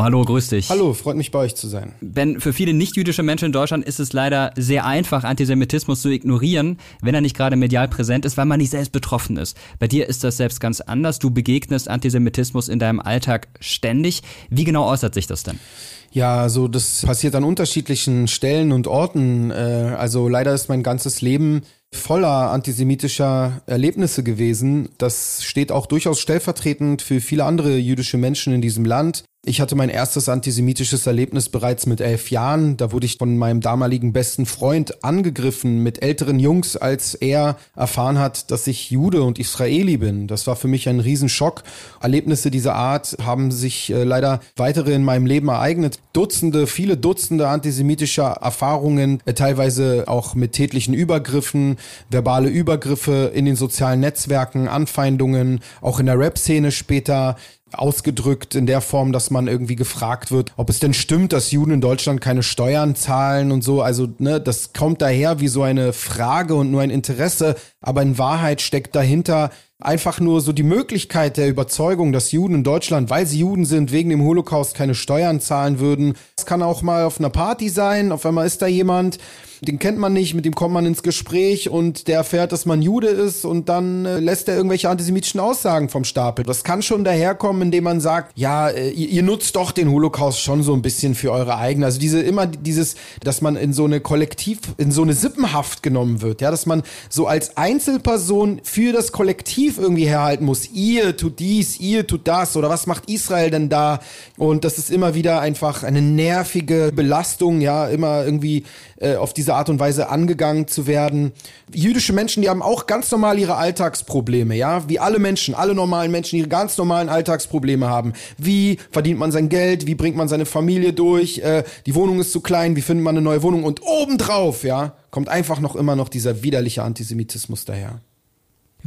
Hallo, grüß dich.
Hallo, freut mich bei euch zu sein.
Ben, für viele nicht-jüdische Menschen in Deutschland ist es leider sehr einfach, Antisemitismus zu ignorieren, wenn er nicht gerade medial präsent ist, weil man nicht selbst betroffen ist. Bei dir ist das selbst ganz anders. Du begegnest Antisemitismus in deinem Alltag ständig. Wie genau äußert sich das denn?
Ja, also das passiert an unterschiedlichen Stellen und Orten. Äh, also leider ist mein ganzes Leben voller antisemitischer Erlebnisse gewesen. Das steht auch durchaus stellvertretend für viele andere jüdische Menschen in diesem Land. Ich hatte mein erstes antisemitisches Erlebnis bereits mit elf Jahren. Da wurde ich von meinem damaligen besten Freund angegriffen mit älteren Jungs, als er erfahren hat, dass ich Jude und Israeli bin. Das war für mich ein Riesenschock. Erlebnisse dieser Art haben sich äh, leider weitere in meinem Leben ereignet. Dutzende, viele Dutzende antisemitischer Erfahrungen, äh, teilweise auch mit tätlichen Übergriffen, verbale Übergriffe in den sozialen Netzwerken, Anfeindungen, auch in der Rap-Szene später ausgedrückt in der Form, dass man irgendwie gefragt wird, ob es denn stimmt, dass Juden in Deutschland keine Steuern zahlen und so. Also, ne, das kommt daher wie so eine Frage und nur ein Interesse, aber in Wahrheit steckt dahinter einfach nur so die Möglichkeit der Überzeugung, dass Juden in Deutschland, weil sie Juden sind, wegen dem Holocaust keine Steuern zahlen würden. Es kann auch mal auf einer Party sein, auf einmal ist da jemand, den kennt man nicht, mit dem kommt man ins Gespräch und der erfährt, dass man Jude ist und dann äh, lässt er irgendwelche antisemitischen Aussagen vom Stapel. Das kann schon daherkommen, indem man sagt, ja, äh, ihr, ihr, nutzt doch den Holocaust schon so ein bisschen für eure eigene. Also diese immer dieses, dass man in so eine Kollektiv, in so eine Sippenhaft genommen wird, ja, dass man so als Einzelperson für das Kollektiv irgendwie herhalten muss. Ihr tut dies, ihr tut das oder was macht Israel denn da? Und das ist immer wieder einfach eine nervige Belastung, ja, immer irgendwie äh, auf diese Art und Weise angegangen zu werden. Jüdische Menschen, die haben auch ganz normal ihre Alltagsprobleme, ja, wie alle Menschen, alle normalen Menschen ihre ganz normalen Alltagsprobleme haben. Wie verdient man sein Geld? Wie bringt man seine Familie durch? Äh, die Wohnung ist zu klein. Wie findet man eine neue Wohnung? Und obendrauf, ja, kommt einfach noch immer noch dieser widerliche Antisemitismus daher.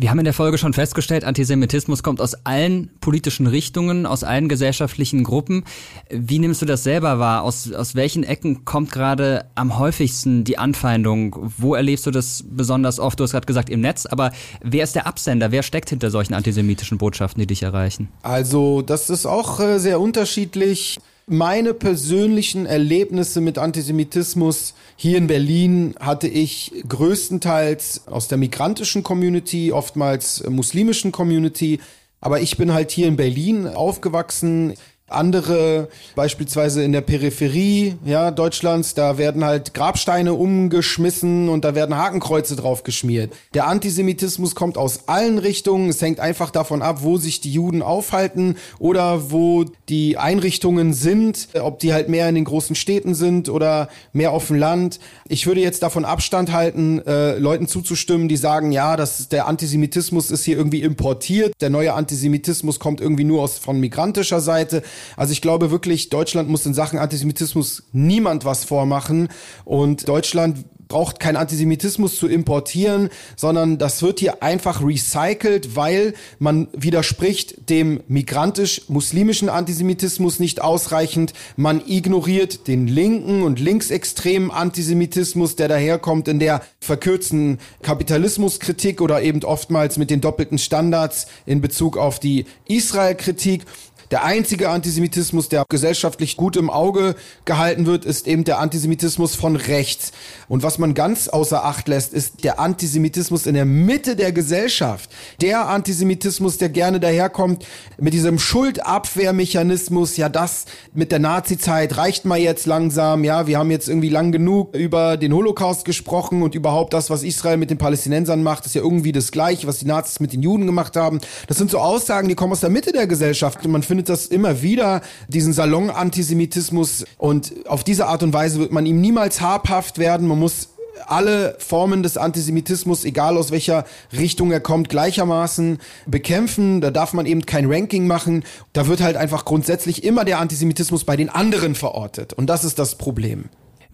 Wir haben in der Folge schon festgestellt, Antisemitismus kommt aus allen politischen Richtungen, aus allen gesellschaftlichen Gruppen. Wie nimmst du das selber wahr? Aus, aus welchen Ecken kommt gerade am häufigsten die Anfeindung? Wo erlebst du das besonders oft? Du hast gerade gesagt im Netz, aber wer ist der Absender? Wer steckt hinter solchen antisemitischen Botschaften, die dich erreichen?
Also, das ist auch äh, sehr unterschiedlich meine persönlichen Erlebnisse mit Antisemitismus hier in Berlin hatte ich größtenteils aus der migrantischen Community, oftmals muslimischen Community. Aber ich bin halt hier in Berlin aufgewachsen. Andere, beispielsweise in der Peripherie ja, Deutschlands, da werden halt Grabsteine umgeschmissen und da werden Hakenkreuze drauf geschmiert. Der Antisemitismus kommt aus allen Richtungen. Es hängt einfach davon ab, wo sich die Juden aufhalten oder wo die Einrichtungen sind, ob die halt mehr in den großen Städten sind oder mehr auf dem Land. Ich würde jetzt davon Abstand halten, äh, Leuten zuzustimmen, die sagen, ja, dass der Antisemitismus ist hier irgendwie importiert. Der neue Antisemitismus kommt irgendwie nur aus von migrantischer Seite. Also ich glaube wirklich, Deutschland muss in Sachen Antisemitismus niemand was vormachen und Deutschland braucht kein Antisemitismus zu importieren, sondern das wird hier einfach recycelt, weil man widerspricht dem migrantisch-muslimischen Antisemitismus nicht ausreichend. Man ignoriert den linken und linksextremen Antisemitismus, der daherkommt in der verkürzten Kapitalismuskritik oder eben oftmals mit den doppelten Standards in Bezug auf die Israel-Kritik. Der einzige Antisemitismus, der gesellschaftlich gut im Auge gehalten wird, ist eben der Antisemitismus von rechts. Und was man ganz außer Acht lässt, ist der Antisemitismus in der Mitte der Gesellschaft. Der Antisemitismus, der gerne daherkommt mit diesem Schuldabwehrmechanismus, ja, das mit der Nazizeit reicht mal jetzt langsam, ja, wir haben jetzt irgendwie lang genug über den Holocaust gesprochen und überhaupt das, was Israel mit den Palästinensern macht, ist ja irgendwie das gleiche, was die Nazis mit den Juden gemacht haben. Das sind so Aussagen, die kommen aus der Mitte der Gesellschaft und man findet das immer wieder, diesen Salon-Antisemitismus und auf diese Art und Weise wird man ihm niemals habhaft werden. Man muss alle Formen des Antisemitismus, egal aus welcher Richtung er kommt, gleichermaßen bekämpfen. Da darf man eben kein Ranking machen. Da wird halt einfach grundsätzlich immer der Antisemitismus bei den anderen verortet. Und das ist das Problem.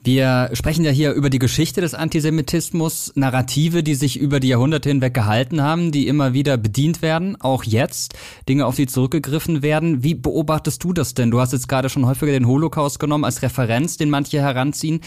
Wir sprechen ja hier über die Geschichte des Antisemitismus, Narrative, die sich über die Jahrhunderte hinweg gehalten haben, die immer wieder bedient werden, auch jetzt, Dinge, auf die zurückgegriffen werden. Wie beobachtest du das denn? Du hast jetzt gerade schon häufiger den Holocaust genommen als Referenz, den manche heranziehen.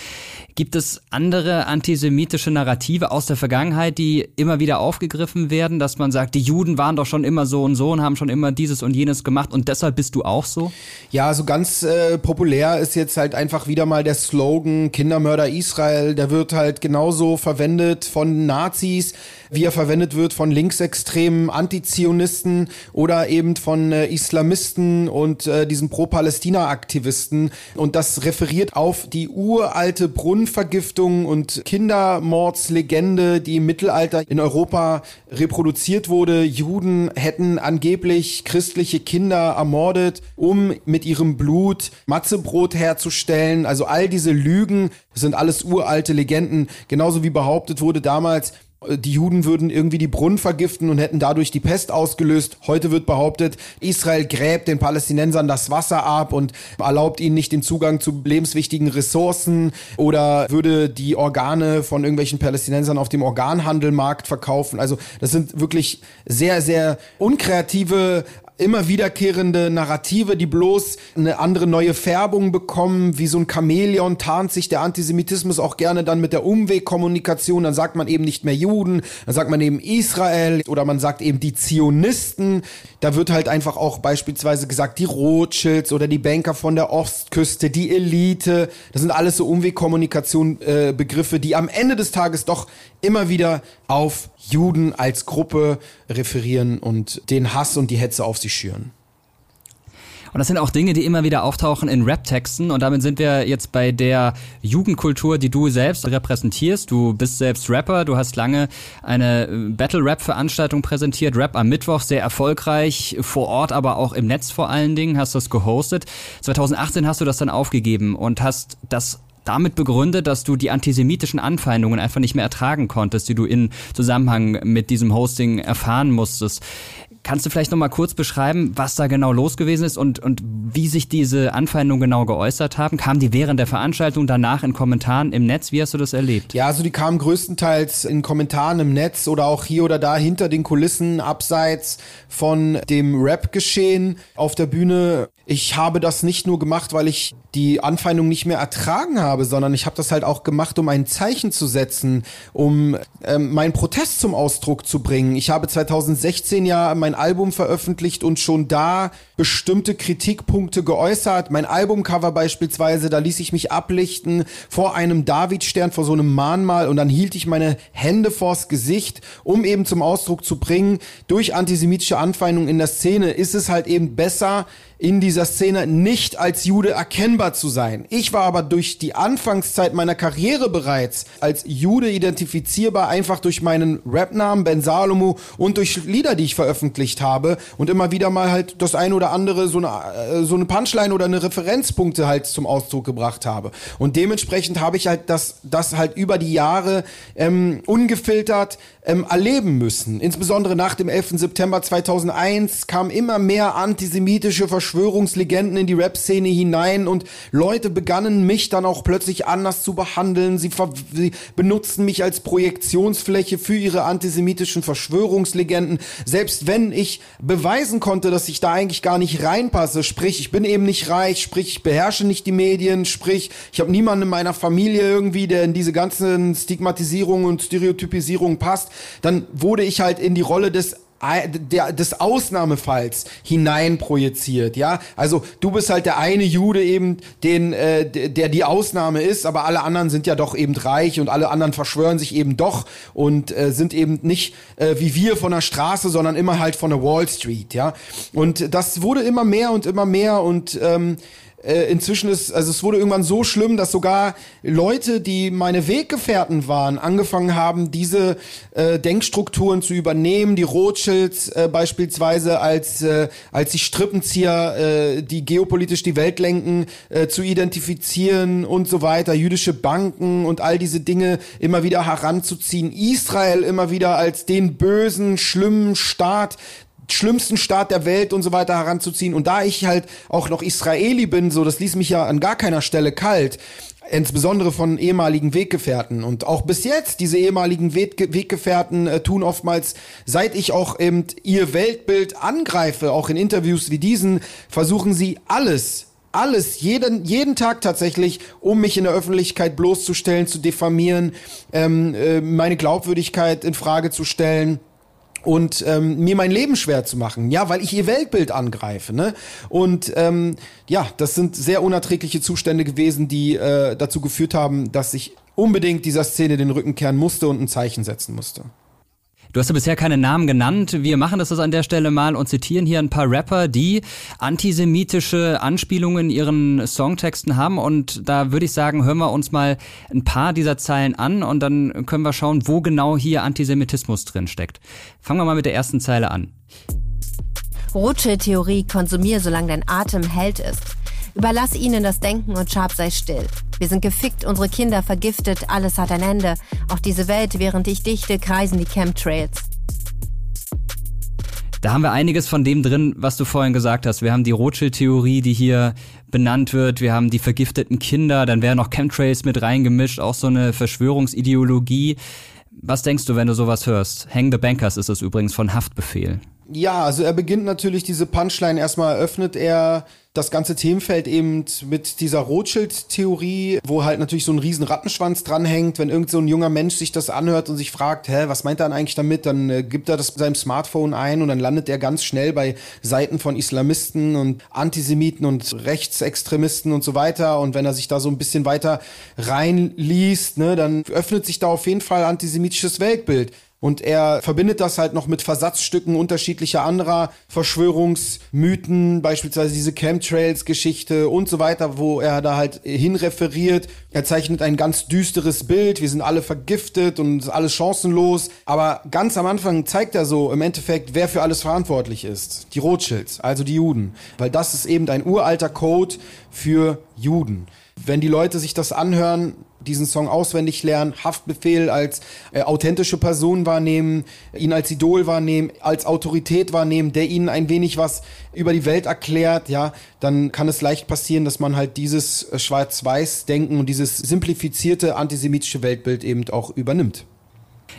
Gibt es andere antisemitische Narrative aus der Vergangenheit, die immer wieder aufgegriffen werden, dass man sagt, die Juden waren doch schon immer so und so und haben schon immer dieses und jenes gemacht und deshalb bist du auch so?
Ja, so ganz äh, populär ist jetzt halt einfach wieder mal der Slogan Kindermörder Israel, der wird halt genauso verwendet von Nazis, wie er verwendet wird von linksextremen Antizionisten oder eben von äh, Islamisten und äh, diesen Pro-Palästina-Aktivisten. Und das referiert auf die uralte Brunnenvergiftung und Kindermordslegende, die im Mittelalter in Europa reproduziert wurde. Juden hätten angeblich christliche Kinder ermordet, um mit ihrem Blut Matzebrot herzustellen. Also all diese Lügen sind alles uralte Legenden. Genauso wie behauptet wurde damals, die Juden würden irgendwie die Brunnen vergiften und hätten dadurch die Pest ausgelöst. Heute wird behauptet, Israel gräbt den Palästinensern das Wasser ab und erlaubt ihnen nicht den Zugang zu lebenswichtigen Ressourcen oder würde die Organe von irgendwelchen Palästinensern auf dem Organhandelmarkt verkaufen. Also das sind wirklich sehr, sehr unkreative immer wiederkehrende Narrative, die bloß eine andere neue Färbung bekommen, wie so ein Chamäleon tarnt sich der Antisemitismus auch gerne dann mit der Umwegkommunikation, dann sagt man eben nicht mehr Juden, dann sagt man eben Israel oder man sagt eben die Zionisten, da wird halt einfach auch beispielsweise gesagt, die Rothschilds oder die Banker von der Ostküste, die Elite, das sind alles so Umwegkommunikation äh, Begriffe, die am Ende des Tages doch immer wieder auf Juden als Gruppe referieren und den Hass und die Hetze auf sie schüren.
Und das sind auch Dinge, die immer wieder auftauchen in Rap-Texten. Und damit sind wir jetzt bei der Jugendkultur, die du selbst repräsentierst. Du bist selbst Rapper. Du hast lange eine Battle-Rap-Veranstaltung präsentiert. Rap am Mittwoch, sehr erfolgreich. Vor Ort, aber auch im Netz vor allen Dingen. Hast das gehostet. 2018 hast du das dann aufgegeben und hast das damit begründet, dass du die antisemitischen Anfeindungen einfach nicht mehr ertragen konntest, die du in Zusammenhang mit diesem Hosting erfahren musstest. Kannst du vielleicht noch mal kurz beschreiben, was da genau los gewesen ist und, und wie sich diese Anfeindungen genau geäußert haben? Kamen die während der Veranstaltung, danach in Kommentaren im Netz? Wie hast du das erlebt?
Ja, also die kamen größtenteils in Kommentaren im Netz oder auch hier oder da hinter den Kulissen, abseits von dem Rap-Geschehen auf der Bühne. Ich habe das nicht nur gemacht, weil ich die Anfeindung nicht mehr ertragen habe, sondern ich habe das halt auch gemacht, um ein Zeichen zu setzen, um ähm, meinen Protest zum Ausdruck zu bringen. Ich habe 2016 ja mein Album veröffentlicht und schon da bestimmte Kritikpunkte geäußert. Mein Albumcover beispielsweise, da ließ ich mich ablichten vor einem Davidstern, vor so einem Mahnmal und dann hielt ich meine Hände vors Gesicht, um eben zum Ausdruck zu bringen, durch antisemitische Anfeindung in der Szene ist es halt eben besser, in dieser Szene nicht als Jude erkennbar zu sein. Ich war aber durch die Anfangszeit meiner Karriere bereits als Jude identifizierbar, einfach durch meinen Rapnamen Ben Salomo und durch Lieder, die ich veröffentlicht habe und immer wieder mal halt das eine oder andere so eine, äh, so eine Punchline oder eine Referenzpunkte halt zum Ausdruck gebracht habe. Und dementsprechend habe ich halt das, das halt über die Jahre ähm, ungefiltert ähm, erleben müssen. Insbesondere nach dem 11. September 2001 kamen immer mehr antisemitische Verschwörungslegenden in die Rap-Szene hinein und Leute begannen mich dann auch plötzlich anders zu behandeln. Sie, sie benutzten mich als Projektionsfläche für ihre antisemitischen Verschwörungslegenden. Selbst wenn ich beweisen konnte, dass ich da eigentlich gar nicht reinpasse, sprich, ich bin eben nicht reich, sprich, ich beherrsche nicht die Medien, sprich, ich habe niemanden in meiner Familie irgendwie, der in diese ganzen Stigmatisierungen und Stereotypisierungen passt, dann wurde ich halt in die Rolle des des Ausnahmefalls hineinprojiziert, ja. Also du bist halt der eine Jude eben, den, äh, der die Ausnahme ist, aber alle anderen sind ja doch eben reich und alle anderen verschwören sich eben doch und äh, sind eben nicht äh, wie wir von der Straße, sondern immer halt von der Wall Street, ja. Und das wurde immer mehr und immer mehr und ähm, äh, inzwischen ist, also es wurde irgendwann so schlimm, dass sogar Leute, die meine Weggefährten waren, angefangen haben, diese äh, Denkstrukturen zu übernehmen. Die Rothschilds äh, beispielsweise als, äh, als die Strippenzieher, äh, die geopolitisch die Welt lenken, äh, zu identifizieren und so weiter. Jüdische Banken und all diese Dinge immer wieder heranzuziehen. Israel immer wieder als den bösen, schlimmen Staat, schlimmsten Staat der Welt und so weiter heranzuziehen. Und da ich halt auch noch Israeli bin, so, das ließ mich ja an gar keiner Stelle kalt insbesondere von ehemaligen Weggefährten. Und auch bis jetzt, diese ehemaligen Wegge Weggefährten äh, tun oftmals, seit ich auch eben ihr Weltbild angreife, auch in Interviews wie diesen, versuchen sie alles alles, jeden, jeden Tag tatsächlich, um mich in der Öffentlichkeit bloßzustellen, zu diffamieren, ähm, äh, meine Glaubwürdigkeit in Frage zu stellen und ähm, mir mein Leben schwer zu machen, ja, weil ich ihr Weltbild angreife, ne? Und ähm, ja, das sind sehr unerträgliche Zustände gewesen, die äh, dazu geführt haben, dass ich unbedingt dieser Szene den Rücken kehren musste und ein Zeichen setzen musste.
Du hast ja bisher keine Namen genannt. Wir machen das an der Stelle mal und zitieren hier ein paar Rapper, die antisemitische Anspielungen in ihren Songtexten haben. Und da würde ich sagen, hören wir uns mal ein paar dieser Zeilen an und dann können wir schauen, wo genau hier Antisemitismus drin steckt. Fangen wir mal mit der ersten Zeile an.
Rothschild-Theorie, konsumier, solange dein Atem hält ist. Überlass ihnen das Denken und Sharp sei still. Wir sind gefickt, unsere Kinder vergiftet, alles hat ein Ende. Auch diese Welt, während ich dichte, kreisen die Chemtrails.
Da haben wir einiges von dem drin, was du vorhin gesagt hast. Wir haben die Rothschild-Theorie, die hier benannt wird. Wir haben die vergifteten Kinder. Dann wären noch Chemtrails mit reingemischt. Auch so eine Verschwörungsideologie. Was denkst du, wenn du sowas hörst? Hang the Bankers ist es übrigens von Haftbefehl.
Ja, also er beginnt natürlich diese Punchline. Erstmal eröffnet er das ganze Themenfeld eben mit dieser Rothschild-Theorie, wo halt natürlich so ein riesen Rattenschwanz dranhängt. Wenn irgend so ein junger Mensch sich das anhört und sich fragt, hä, was meint er denn eigentlich damit, dann äh, gibt er das seinem Smartphone ein und dann landet er ganz schnell bei Seiten von Islamisten und Antisemiten und Rechtsextremisten und so weiter. Und wenn er sich da so ein bisschen weiter reinliest, ne, dann öffnet sich da auf jeden Fall antisemitisches Weltbild. Und er verbindet das halt noch mit Versatzstücken unterschiedlicher anderer Verschwörungsmythen, beispielsweise diese Chemtrails-Geschichte und so weiter, wo er da halt hinreferiert. Er zeichnet ein ganz düsteres Bild. Wir sind alle vergiftet und alles chancenlos. Aber ganz am Anfang zeigt er so im Endeffekt, wer für alles verantwortlich ist. Die Rothschilds, also die Juden. Weil das ist eben ein uralter Code für Juden. wenn die Leute sich das anhören, diesen Song auswendig lernen, Haftbefehl als äh, authentische Person wahrnehmen, ihn als Idol wahrnehmen, als Autorität wahrnehmen, der ihnen ein wenig was über die Welt erklärt, ja, dann kann es leicht passieren, dass man halt dieses äh, Schwarz-Weiß-Denken und dieses simplifizierte antisemitische Weltbild eben auch übernimmt.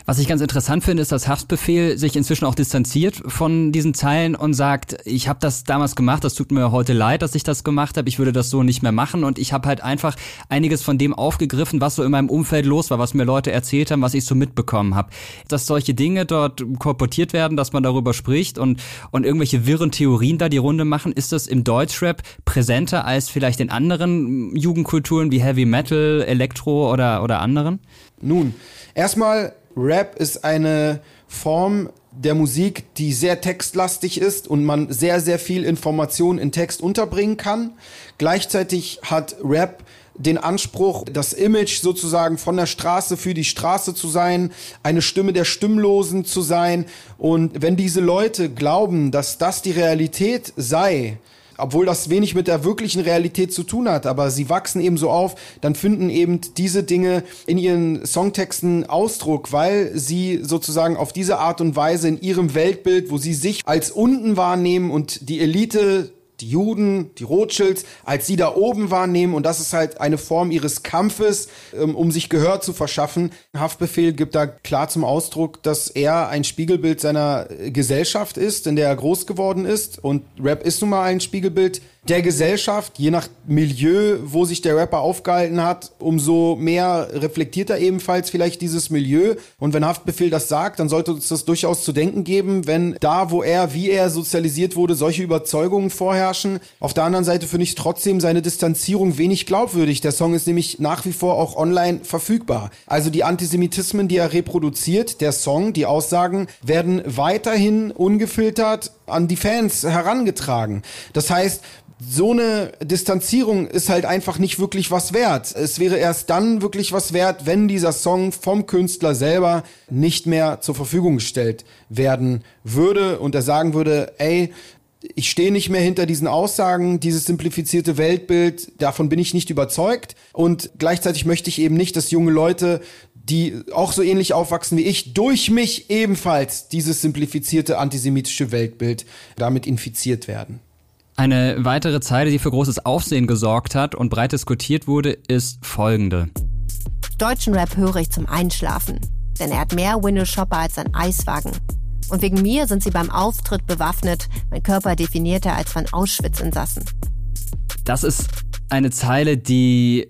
Was ich ganz interessant finde, ist, dass Haftbefehl sich inzwischen auch distanziert von diesen Zeilen und sagt, ich habe das damals gemacht, das tut mir heute leid, dass ich das gemacht habe, ich würde das so nicht mehr machen und ich habe halt einfach einiges von dem aufgegriffen, was so in meinem Umfeld los war, was mir Leute erzählt haben, was ich so mitbekommen habe. Dass solche Dinge dort korportiert werden, dass man darüber spricht und, und irgendwelche wirren Theorien da die Runde machen, ist das im Deutschrap präsenter als vielleicht in anderen Jugendkulturen wie Heavy Metal, Elektro oder, oder anderen?
Nun, erstmal Rap ist eine Form der Musik, die sehr textlastig ist und man sehr, sehr viel Information in Text unterbringen kann. Gleichzeitig hat Rap den Anspruch, das Image sozusagen von der Straße für die Straße zu sein, eine Stimme der Stimmlosen zu sein. Und wenn diese Leute glauben, dass das die Realität sei, obwohl das wenig mit der wirklichen Realität zu tun hat, aber sie wachsen eben so auf, dann finden eben diese Dinge in ihren Songtexten Ausdruck, weil sie sozusagen auf diese Art und Weise in ihrem Weltbild, wo sie sich als unten wahrnehmen und die Elite die Juden, die Rothschilds, als sie da oben wahrnehmen. Und das ist halt eine Form ihres Kampfes, ähm, um sich Gehör zu verschaffen. Haftbefehl gibt da klar zum Ausdruck, dass er ein Spiegelbild seiner Gesellschaft ist, in der er groß geworden ist. Und Rap ist nun mal ein Spiegelbild der Gesellschaft, je nach Milieu, wo sich der Rapper aufgehalten hat, umso mehr reflektiert er ebenfalls vielleicht dieses Milieu. Und wenn Haftbefehl das sagt, dann sollte uns das durchaus zu denken geben, wenn da, wo er, wie er sozialisiert wurde, solche Überzeugungen vorherrschen. Auf der anderen Seite finde ich trotzdem seine Distanzierung wenig glaubwürdig. Der Song ist nämlich nach wie vor auch online verfügbar. Also die Antisemitismen, die er reproduziert, der Song, die Aussagen werden weiterhin ungefiltert an die Fans herangetragen. Das heißt, so eine Distanzierung ist halt einfach nicht wirklich was wert. Es wäre erst dann wirklich was wert, wenn dieser Song vom Künstler selber nicht mehr zur Verfügung gestellt werden würde und er sagen würde, ey, ich stehe nicht mehr hinter diesen Aussagen, dieses simplifizierte Weltbild, davon bin ich nicht überzeugt. Und gleichzeitig möchte ich eben nicht, dass junge Leute, die auch so ähnlich aufwachsen wie ich, durch mich ebenfalls dieses simplifizierte antisemitische Weltbild damit infiziert werden.
Eine weitere Zeile, die für großes Aufsehen gesorgt hat und breit diskutiert wurde, ist folgende.
Deutschen Rap höre ich zum Einschlafen, denn er hat mehr Window Shopper als ein Eiswagen. Und wegen mir sind sie beim Auftritt bewaffnet, mein Körper definierter als von Auschwitz-Insassen.
Das ist eine Zeile, die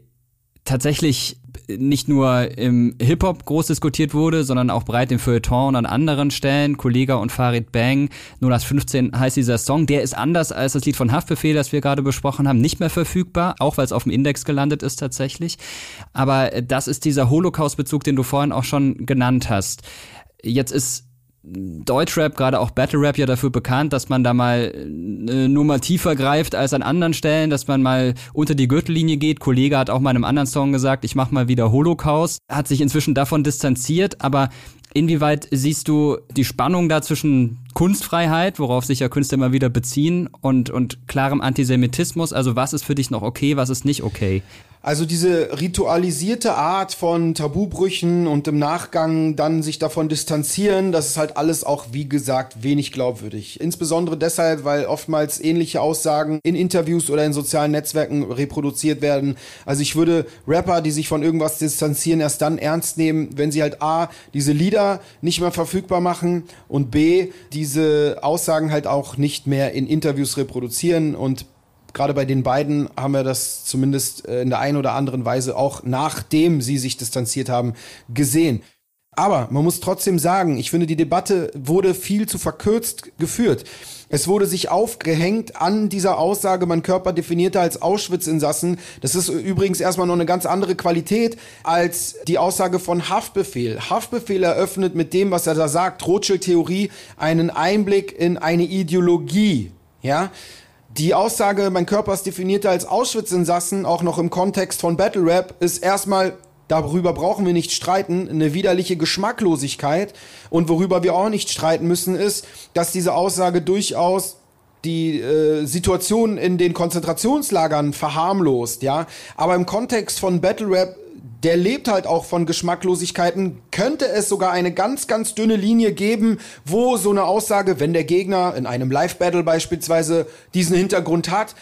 tatsächlich nicht nur im Hip-Hop groß diskutiert wurde, sondern auch breit im Feuilleton und an anderen Stellen. Kollega und Farid Bang, 015 heißt dieser Song. Der ist anders als das Lied von Haftbefehl, das wir gerade besprochen haben, nicht mehr verfügbar, auch weil es auf dem Index gelandet ist tatsächlich. Aber das ist dieser Holocaust-Bezug, den du vorhin auch schon genannt hast. Jetzt ist Deutschrap, gerade auch Battle Rap ja dafür bekannt, dass man da mal äh, nur mal tiefer greift als an anderen Stellen, dass man mal unter die Gürtellinie geht. Kollege hat auch mal in einem anderen Song gesagt, ich mach mal wieder Holocaust, hat sich inzwischen davon distanziert, aber inwieweit siehst du die Spannung da zwischen Kunstfreiheit, worauf sich ja Künstler immer wieder beziehen, und, und klarem Antisemitismus? Also was ist für dich noch okay, was ist nicht okay?
Also diese ritualisierte Art von Tabubrüchen und im Nachgang dann sich davon distanzieren, das ist halt alles auch, wie gesagt, wenig glaubwürdig. Insbesondere deshalb, weil oftmals ähnliche Aussagen in Interviews oder in sozialen Netzwerken reproduziert werden. Also ich würde Rapper, die sich von irgendwas distanzieren, erst dann ernst nehmen, wenn sie halt A, diese Lieder nicht mehr verfügbar machen und B, diese Aussagen halt auch nicht mehr in Interviews reproduzieren und gerade bei den beiden haben wir das zumindest äh, in der einen oder anderen Weise auch nachdem sie sich distanziert haben gesehen. Aber man muss trotzdem sagen, ich finde, die Debatte wurde viel zu verkürzt geführt. Es wurde sich aufgehängt an dieser Aussage, man Körper definierte als Auschwitz-Insassen. Das ist übrigens erstmal noch eine ganz andere Qualität als die Aussage von Haftbefehl. Haftbefehl eröffnet mit dem, was er da sagt, Rothschild-Theorie, einen Einblick in eine Ideologie. Ja, die Aussage, mein Körper ist definierter als Auschwitz-Insassen, auch noch im Kontext von Battle Rap, ist erstmal, darüber brauchen wir nicht streiten, eine widerliche Geschmacklosigkeit. Und worüber wir auch nicht streiten müssen, ist, dass diese Aussage durchaus die äh, Situation in den Konzentrationslagern verharmlost, ja. Aber im Kontext von Battle Rap der lebt halt auch von Geschmacklosigkeiten. Könnte es sogar eine ganz, ganz dünne Linie geben, wo so eine Aussage, wenn der Gegner in einem Live-Battle beispielsweise diesen Hintergrund hat,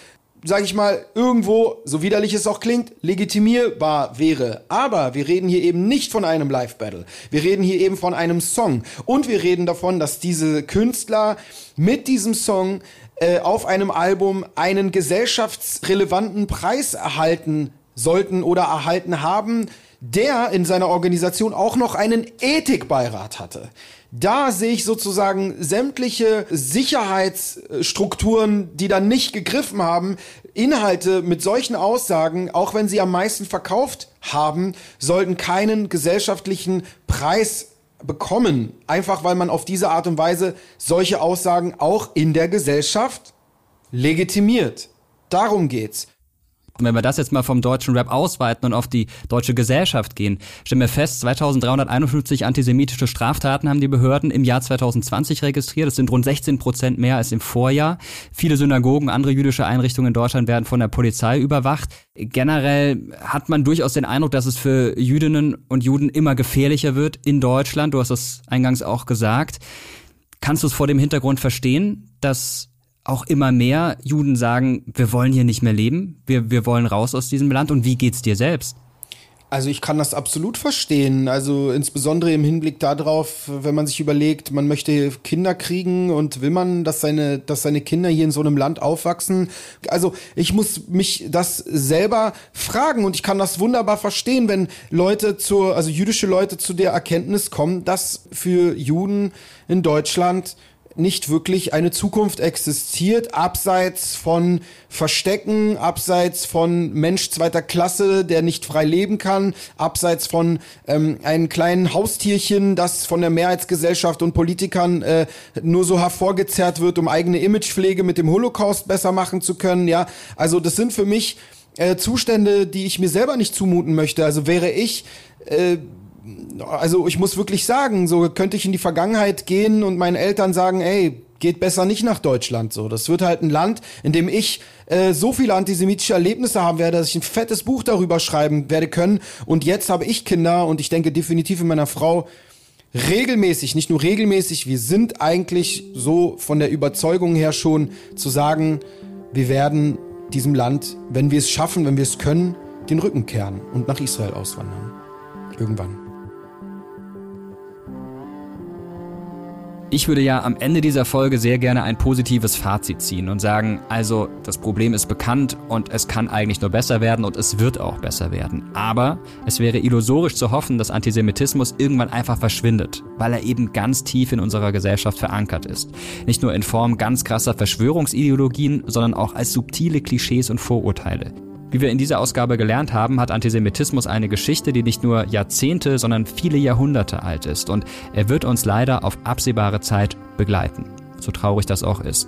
sag ich mal, irgendwo, so widerlich es auch klingt, legitimierbar wäre. Aber wir reden hier eben nicht von einem Live-Battle. Wir reden hier eben von einem Song. Und wir reden davon, dass diese Künstler mit diesem Song äh, auf einem Album einen gesellschaftsrelevanten Preis erhalten sollten oder erhalten haben, der in seiner Organisation auch noch einen Ethikbeirat hatte. Da sehe ich sozusagen sämtliche Sicherheitsstrukturen, die dann nicht gegriffen haben. Inhalte mit solchen Aussagen, auch wenn sie am meisten verkauft haben, sollten keinen gesellschaftlichen Preis bekommen. Einfach weil man auf diese Art und Weise solche Aussagen auch in der Gesellschaft legitimiert. Darum geht's.
Und wenn wir das jetzt mal vom deutschen Rap ausweiten und auf die deutsche Gesellschaft gehen, stellen wir fest, 2351 antisemitische Straftaten haben die Behörden im Jahr 2020 registriert. Das sind rund 16 Prozent mehr als im Vorjahr. Viele Synagogen, andere jüdische Einrichtungen in Deutschland werden von der Polizei überwacht. Generell hat man durchaus den Eindruck, dass es für Jüdinnen und Juden immer gefährlicher wird in Deutschland. Du hast das eingangs auch gesagt. Kannst du es vor dem Hintergrund verstehen, dass auch immer mehr Juden sagen, wir wollen hier nicht mehr leben, wir, wir wollen raus aus diesem Land. Und wie geht's dir selbst?
Also ich kann das absolut verstehen. Also insbesondere im Hinblick darauf, wenn man sich überlegt, man möchte Kinder kriegen und will man, dass seine, dass seine Kinder hier in so einem Land aufwachsen. Also ich muss mich das selber fragen und ich kann das wunderbar verstehen, wenn Leute zur, also jüdische Leute zu der Erkenntnis kommen, dass für Juden in Deutschland nicht wirklich eine Zukunft existiert, abseits von Verstecken, abseits von Mensch zweiter Klasse, der nicht frei leben kann, abseits von ähm, einem kleinen Haustierchen, das von der Mehrheitsgesellschaft und Politikern äh, nur so hervorgezerrt wird, um eigene Imagepflege mit dem Holocaust besser machen zu können. Ja, also das sind für mich äh, Zustände, die ich mir selber nicht zumuten möchte. Also wäre ich äh, also ich muss wirklich sagen, so könnte ich in die Vergangenheit gehen und meinen Eltern sagen, ey, geht besser nicht nach Deutschland. So, das wird halt ein Land, in dem ich äh, so viele antisemitische Erlebnisse haben werde, dass ich ein fettes Buch darüber schreiben werde können. Und jetzt habe ich Kinder und ich denke definitiv in meiner Frau regelmäßig, nicht nur regelmäßig, wir sind eigentlich so von der Überzeugung her schon zu sagen, wir werden diesem Land, wenn wir es schaffen, wenn wir es können, den Rücken kehren und nach Israel auswandern. Irgendwann.
Ich würde ja am Ende dieser Folge sehr gerne ein positives Fazit ziehen und sagen, also das Problem ist bekannt und es kann eigentlich nur besser werden und es wird auch besser werden. Aber es wäre illusorisch zu hoffen, dass Antisemitismus irgendwann einfach verschwindet, weil er eben ganz tief in unserer Gesellschaft verankert ist. Nicht nur in Form ganz krasser Verschwörungsideologien, sondern auch als subtile Klischees und Vorurteile. Wie wir in dieser Ausgabe gelernt haben, hat Antisemitismus eine Geschichte, die nicht nur Jahrzehnte, sondern viele Jahrhunderte alt ist. Und er wird uns leider auf absehbare Zeit begleiten. So traurig das auch ist.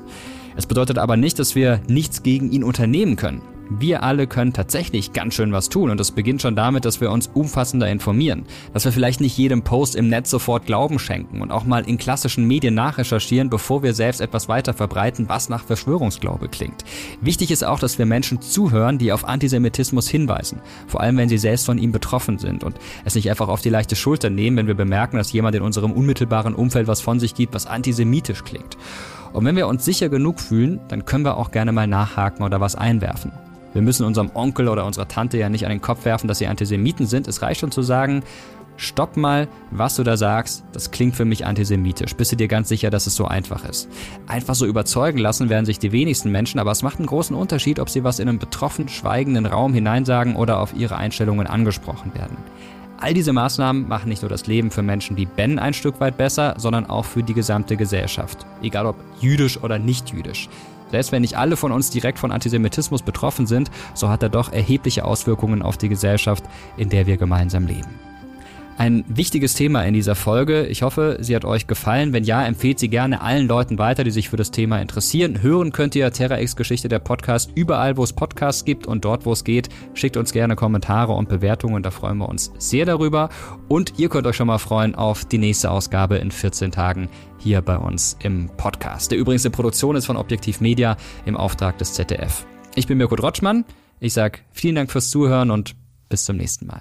Es bedeutet aber nicht, dass wir nichts gegen ihn unternehmen können. Wir alle können tatsächlich ganz schön was tun und das beginnt schon damit, dass wir uns umfassender informieren, dass wir vielleicht nicht jedem Post im Netz sofort Glauben schenken und auch mal in klassischen Medien nachrecherchieren, bevor wir selbst etwas weiter verbreiten, was nach Verschwörungsglaube klingt. Wichtig ist auch, dass wir Menschen zuhören, die auf Antisemitismus hinweisen, vor allem wenn sie selbst von ihm betroffen sind und es nicht einfach auf die leichte Schulter nehmen, wenn wir bemerken, dass jemand in unserem unmittelbaren Umfeld was von sich gibt, was antisemitisch klingt. Und wenn wir uns sicher genug fühlen, dann können wir auch gerne mal nachhaken oder was einwerfen. Wir müssen unserem Onkel oder unserer Tante ja nicht an den Kopf werfen, dass sie Antisemiten sind. Es reicht schon zu sagen, stopp mal, was du da sagst, das klingt für mich antisemitisch. Bist du dir ganz sicher, dass es so einfach ist? Einfach so überzeugen lassen werden sich die wenigsten Menschen, aber es macht einen großen Unterschied, ob sie was in einen betroffen schweigenden Raum hineinsagen oder auf ihre Einstellungen angesprochen werden. All diese Maßnahmen machen nicht nur das Leben für Menschen wie Ben ein Stück weit besser, sondern auch für die gesamte Gesellschaft. Egal ob jüdisch oder nicht jüdisch. Selbst wenn nicht alle von uns direkt von Antisemitismus betroffen sind, so hat er doch erhebliche Auswirkungen auf die Gesellschaft, in der wir gemeinsam leben. Ein wichtiges Thema in dieser Folge. Ich hoffe, sie hat euch gefallen. Wenn ja, empfehlt sie gerne allen Leuten weiter, die sich für das Thema interessieren. Hören könnt ihr Terra X Geschichte der Podcast überall, wo es Podcasts gibt und dort, wo es geht. Schickt uns gerne Kommentare und Bewertungen, da freuen wir uns sehr darüber. Und ihr könnt euch schon mal freuen auf die nächste Ausgabe in 14 Tagen hier bei uns im Podcast. Der übrigens eine Produktion ist von Objektiv Media im Auftrag des ZDF. Ich bin Mirko Drotschmann. Ich sage vielen Dank fürs Zuhören und bis zum nächsten Mal.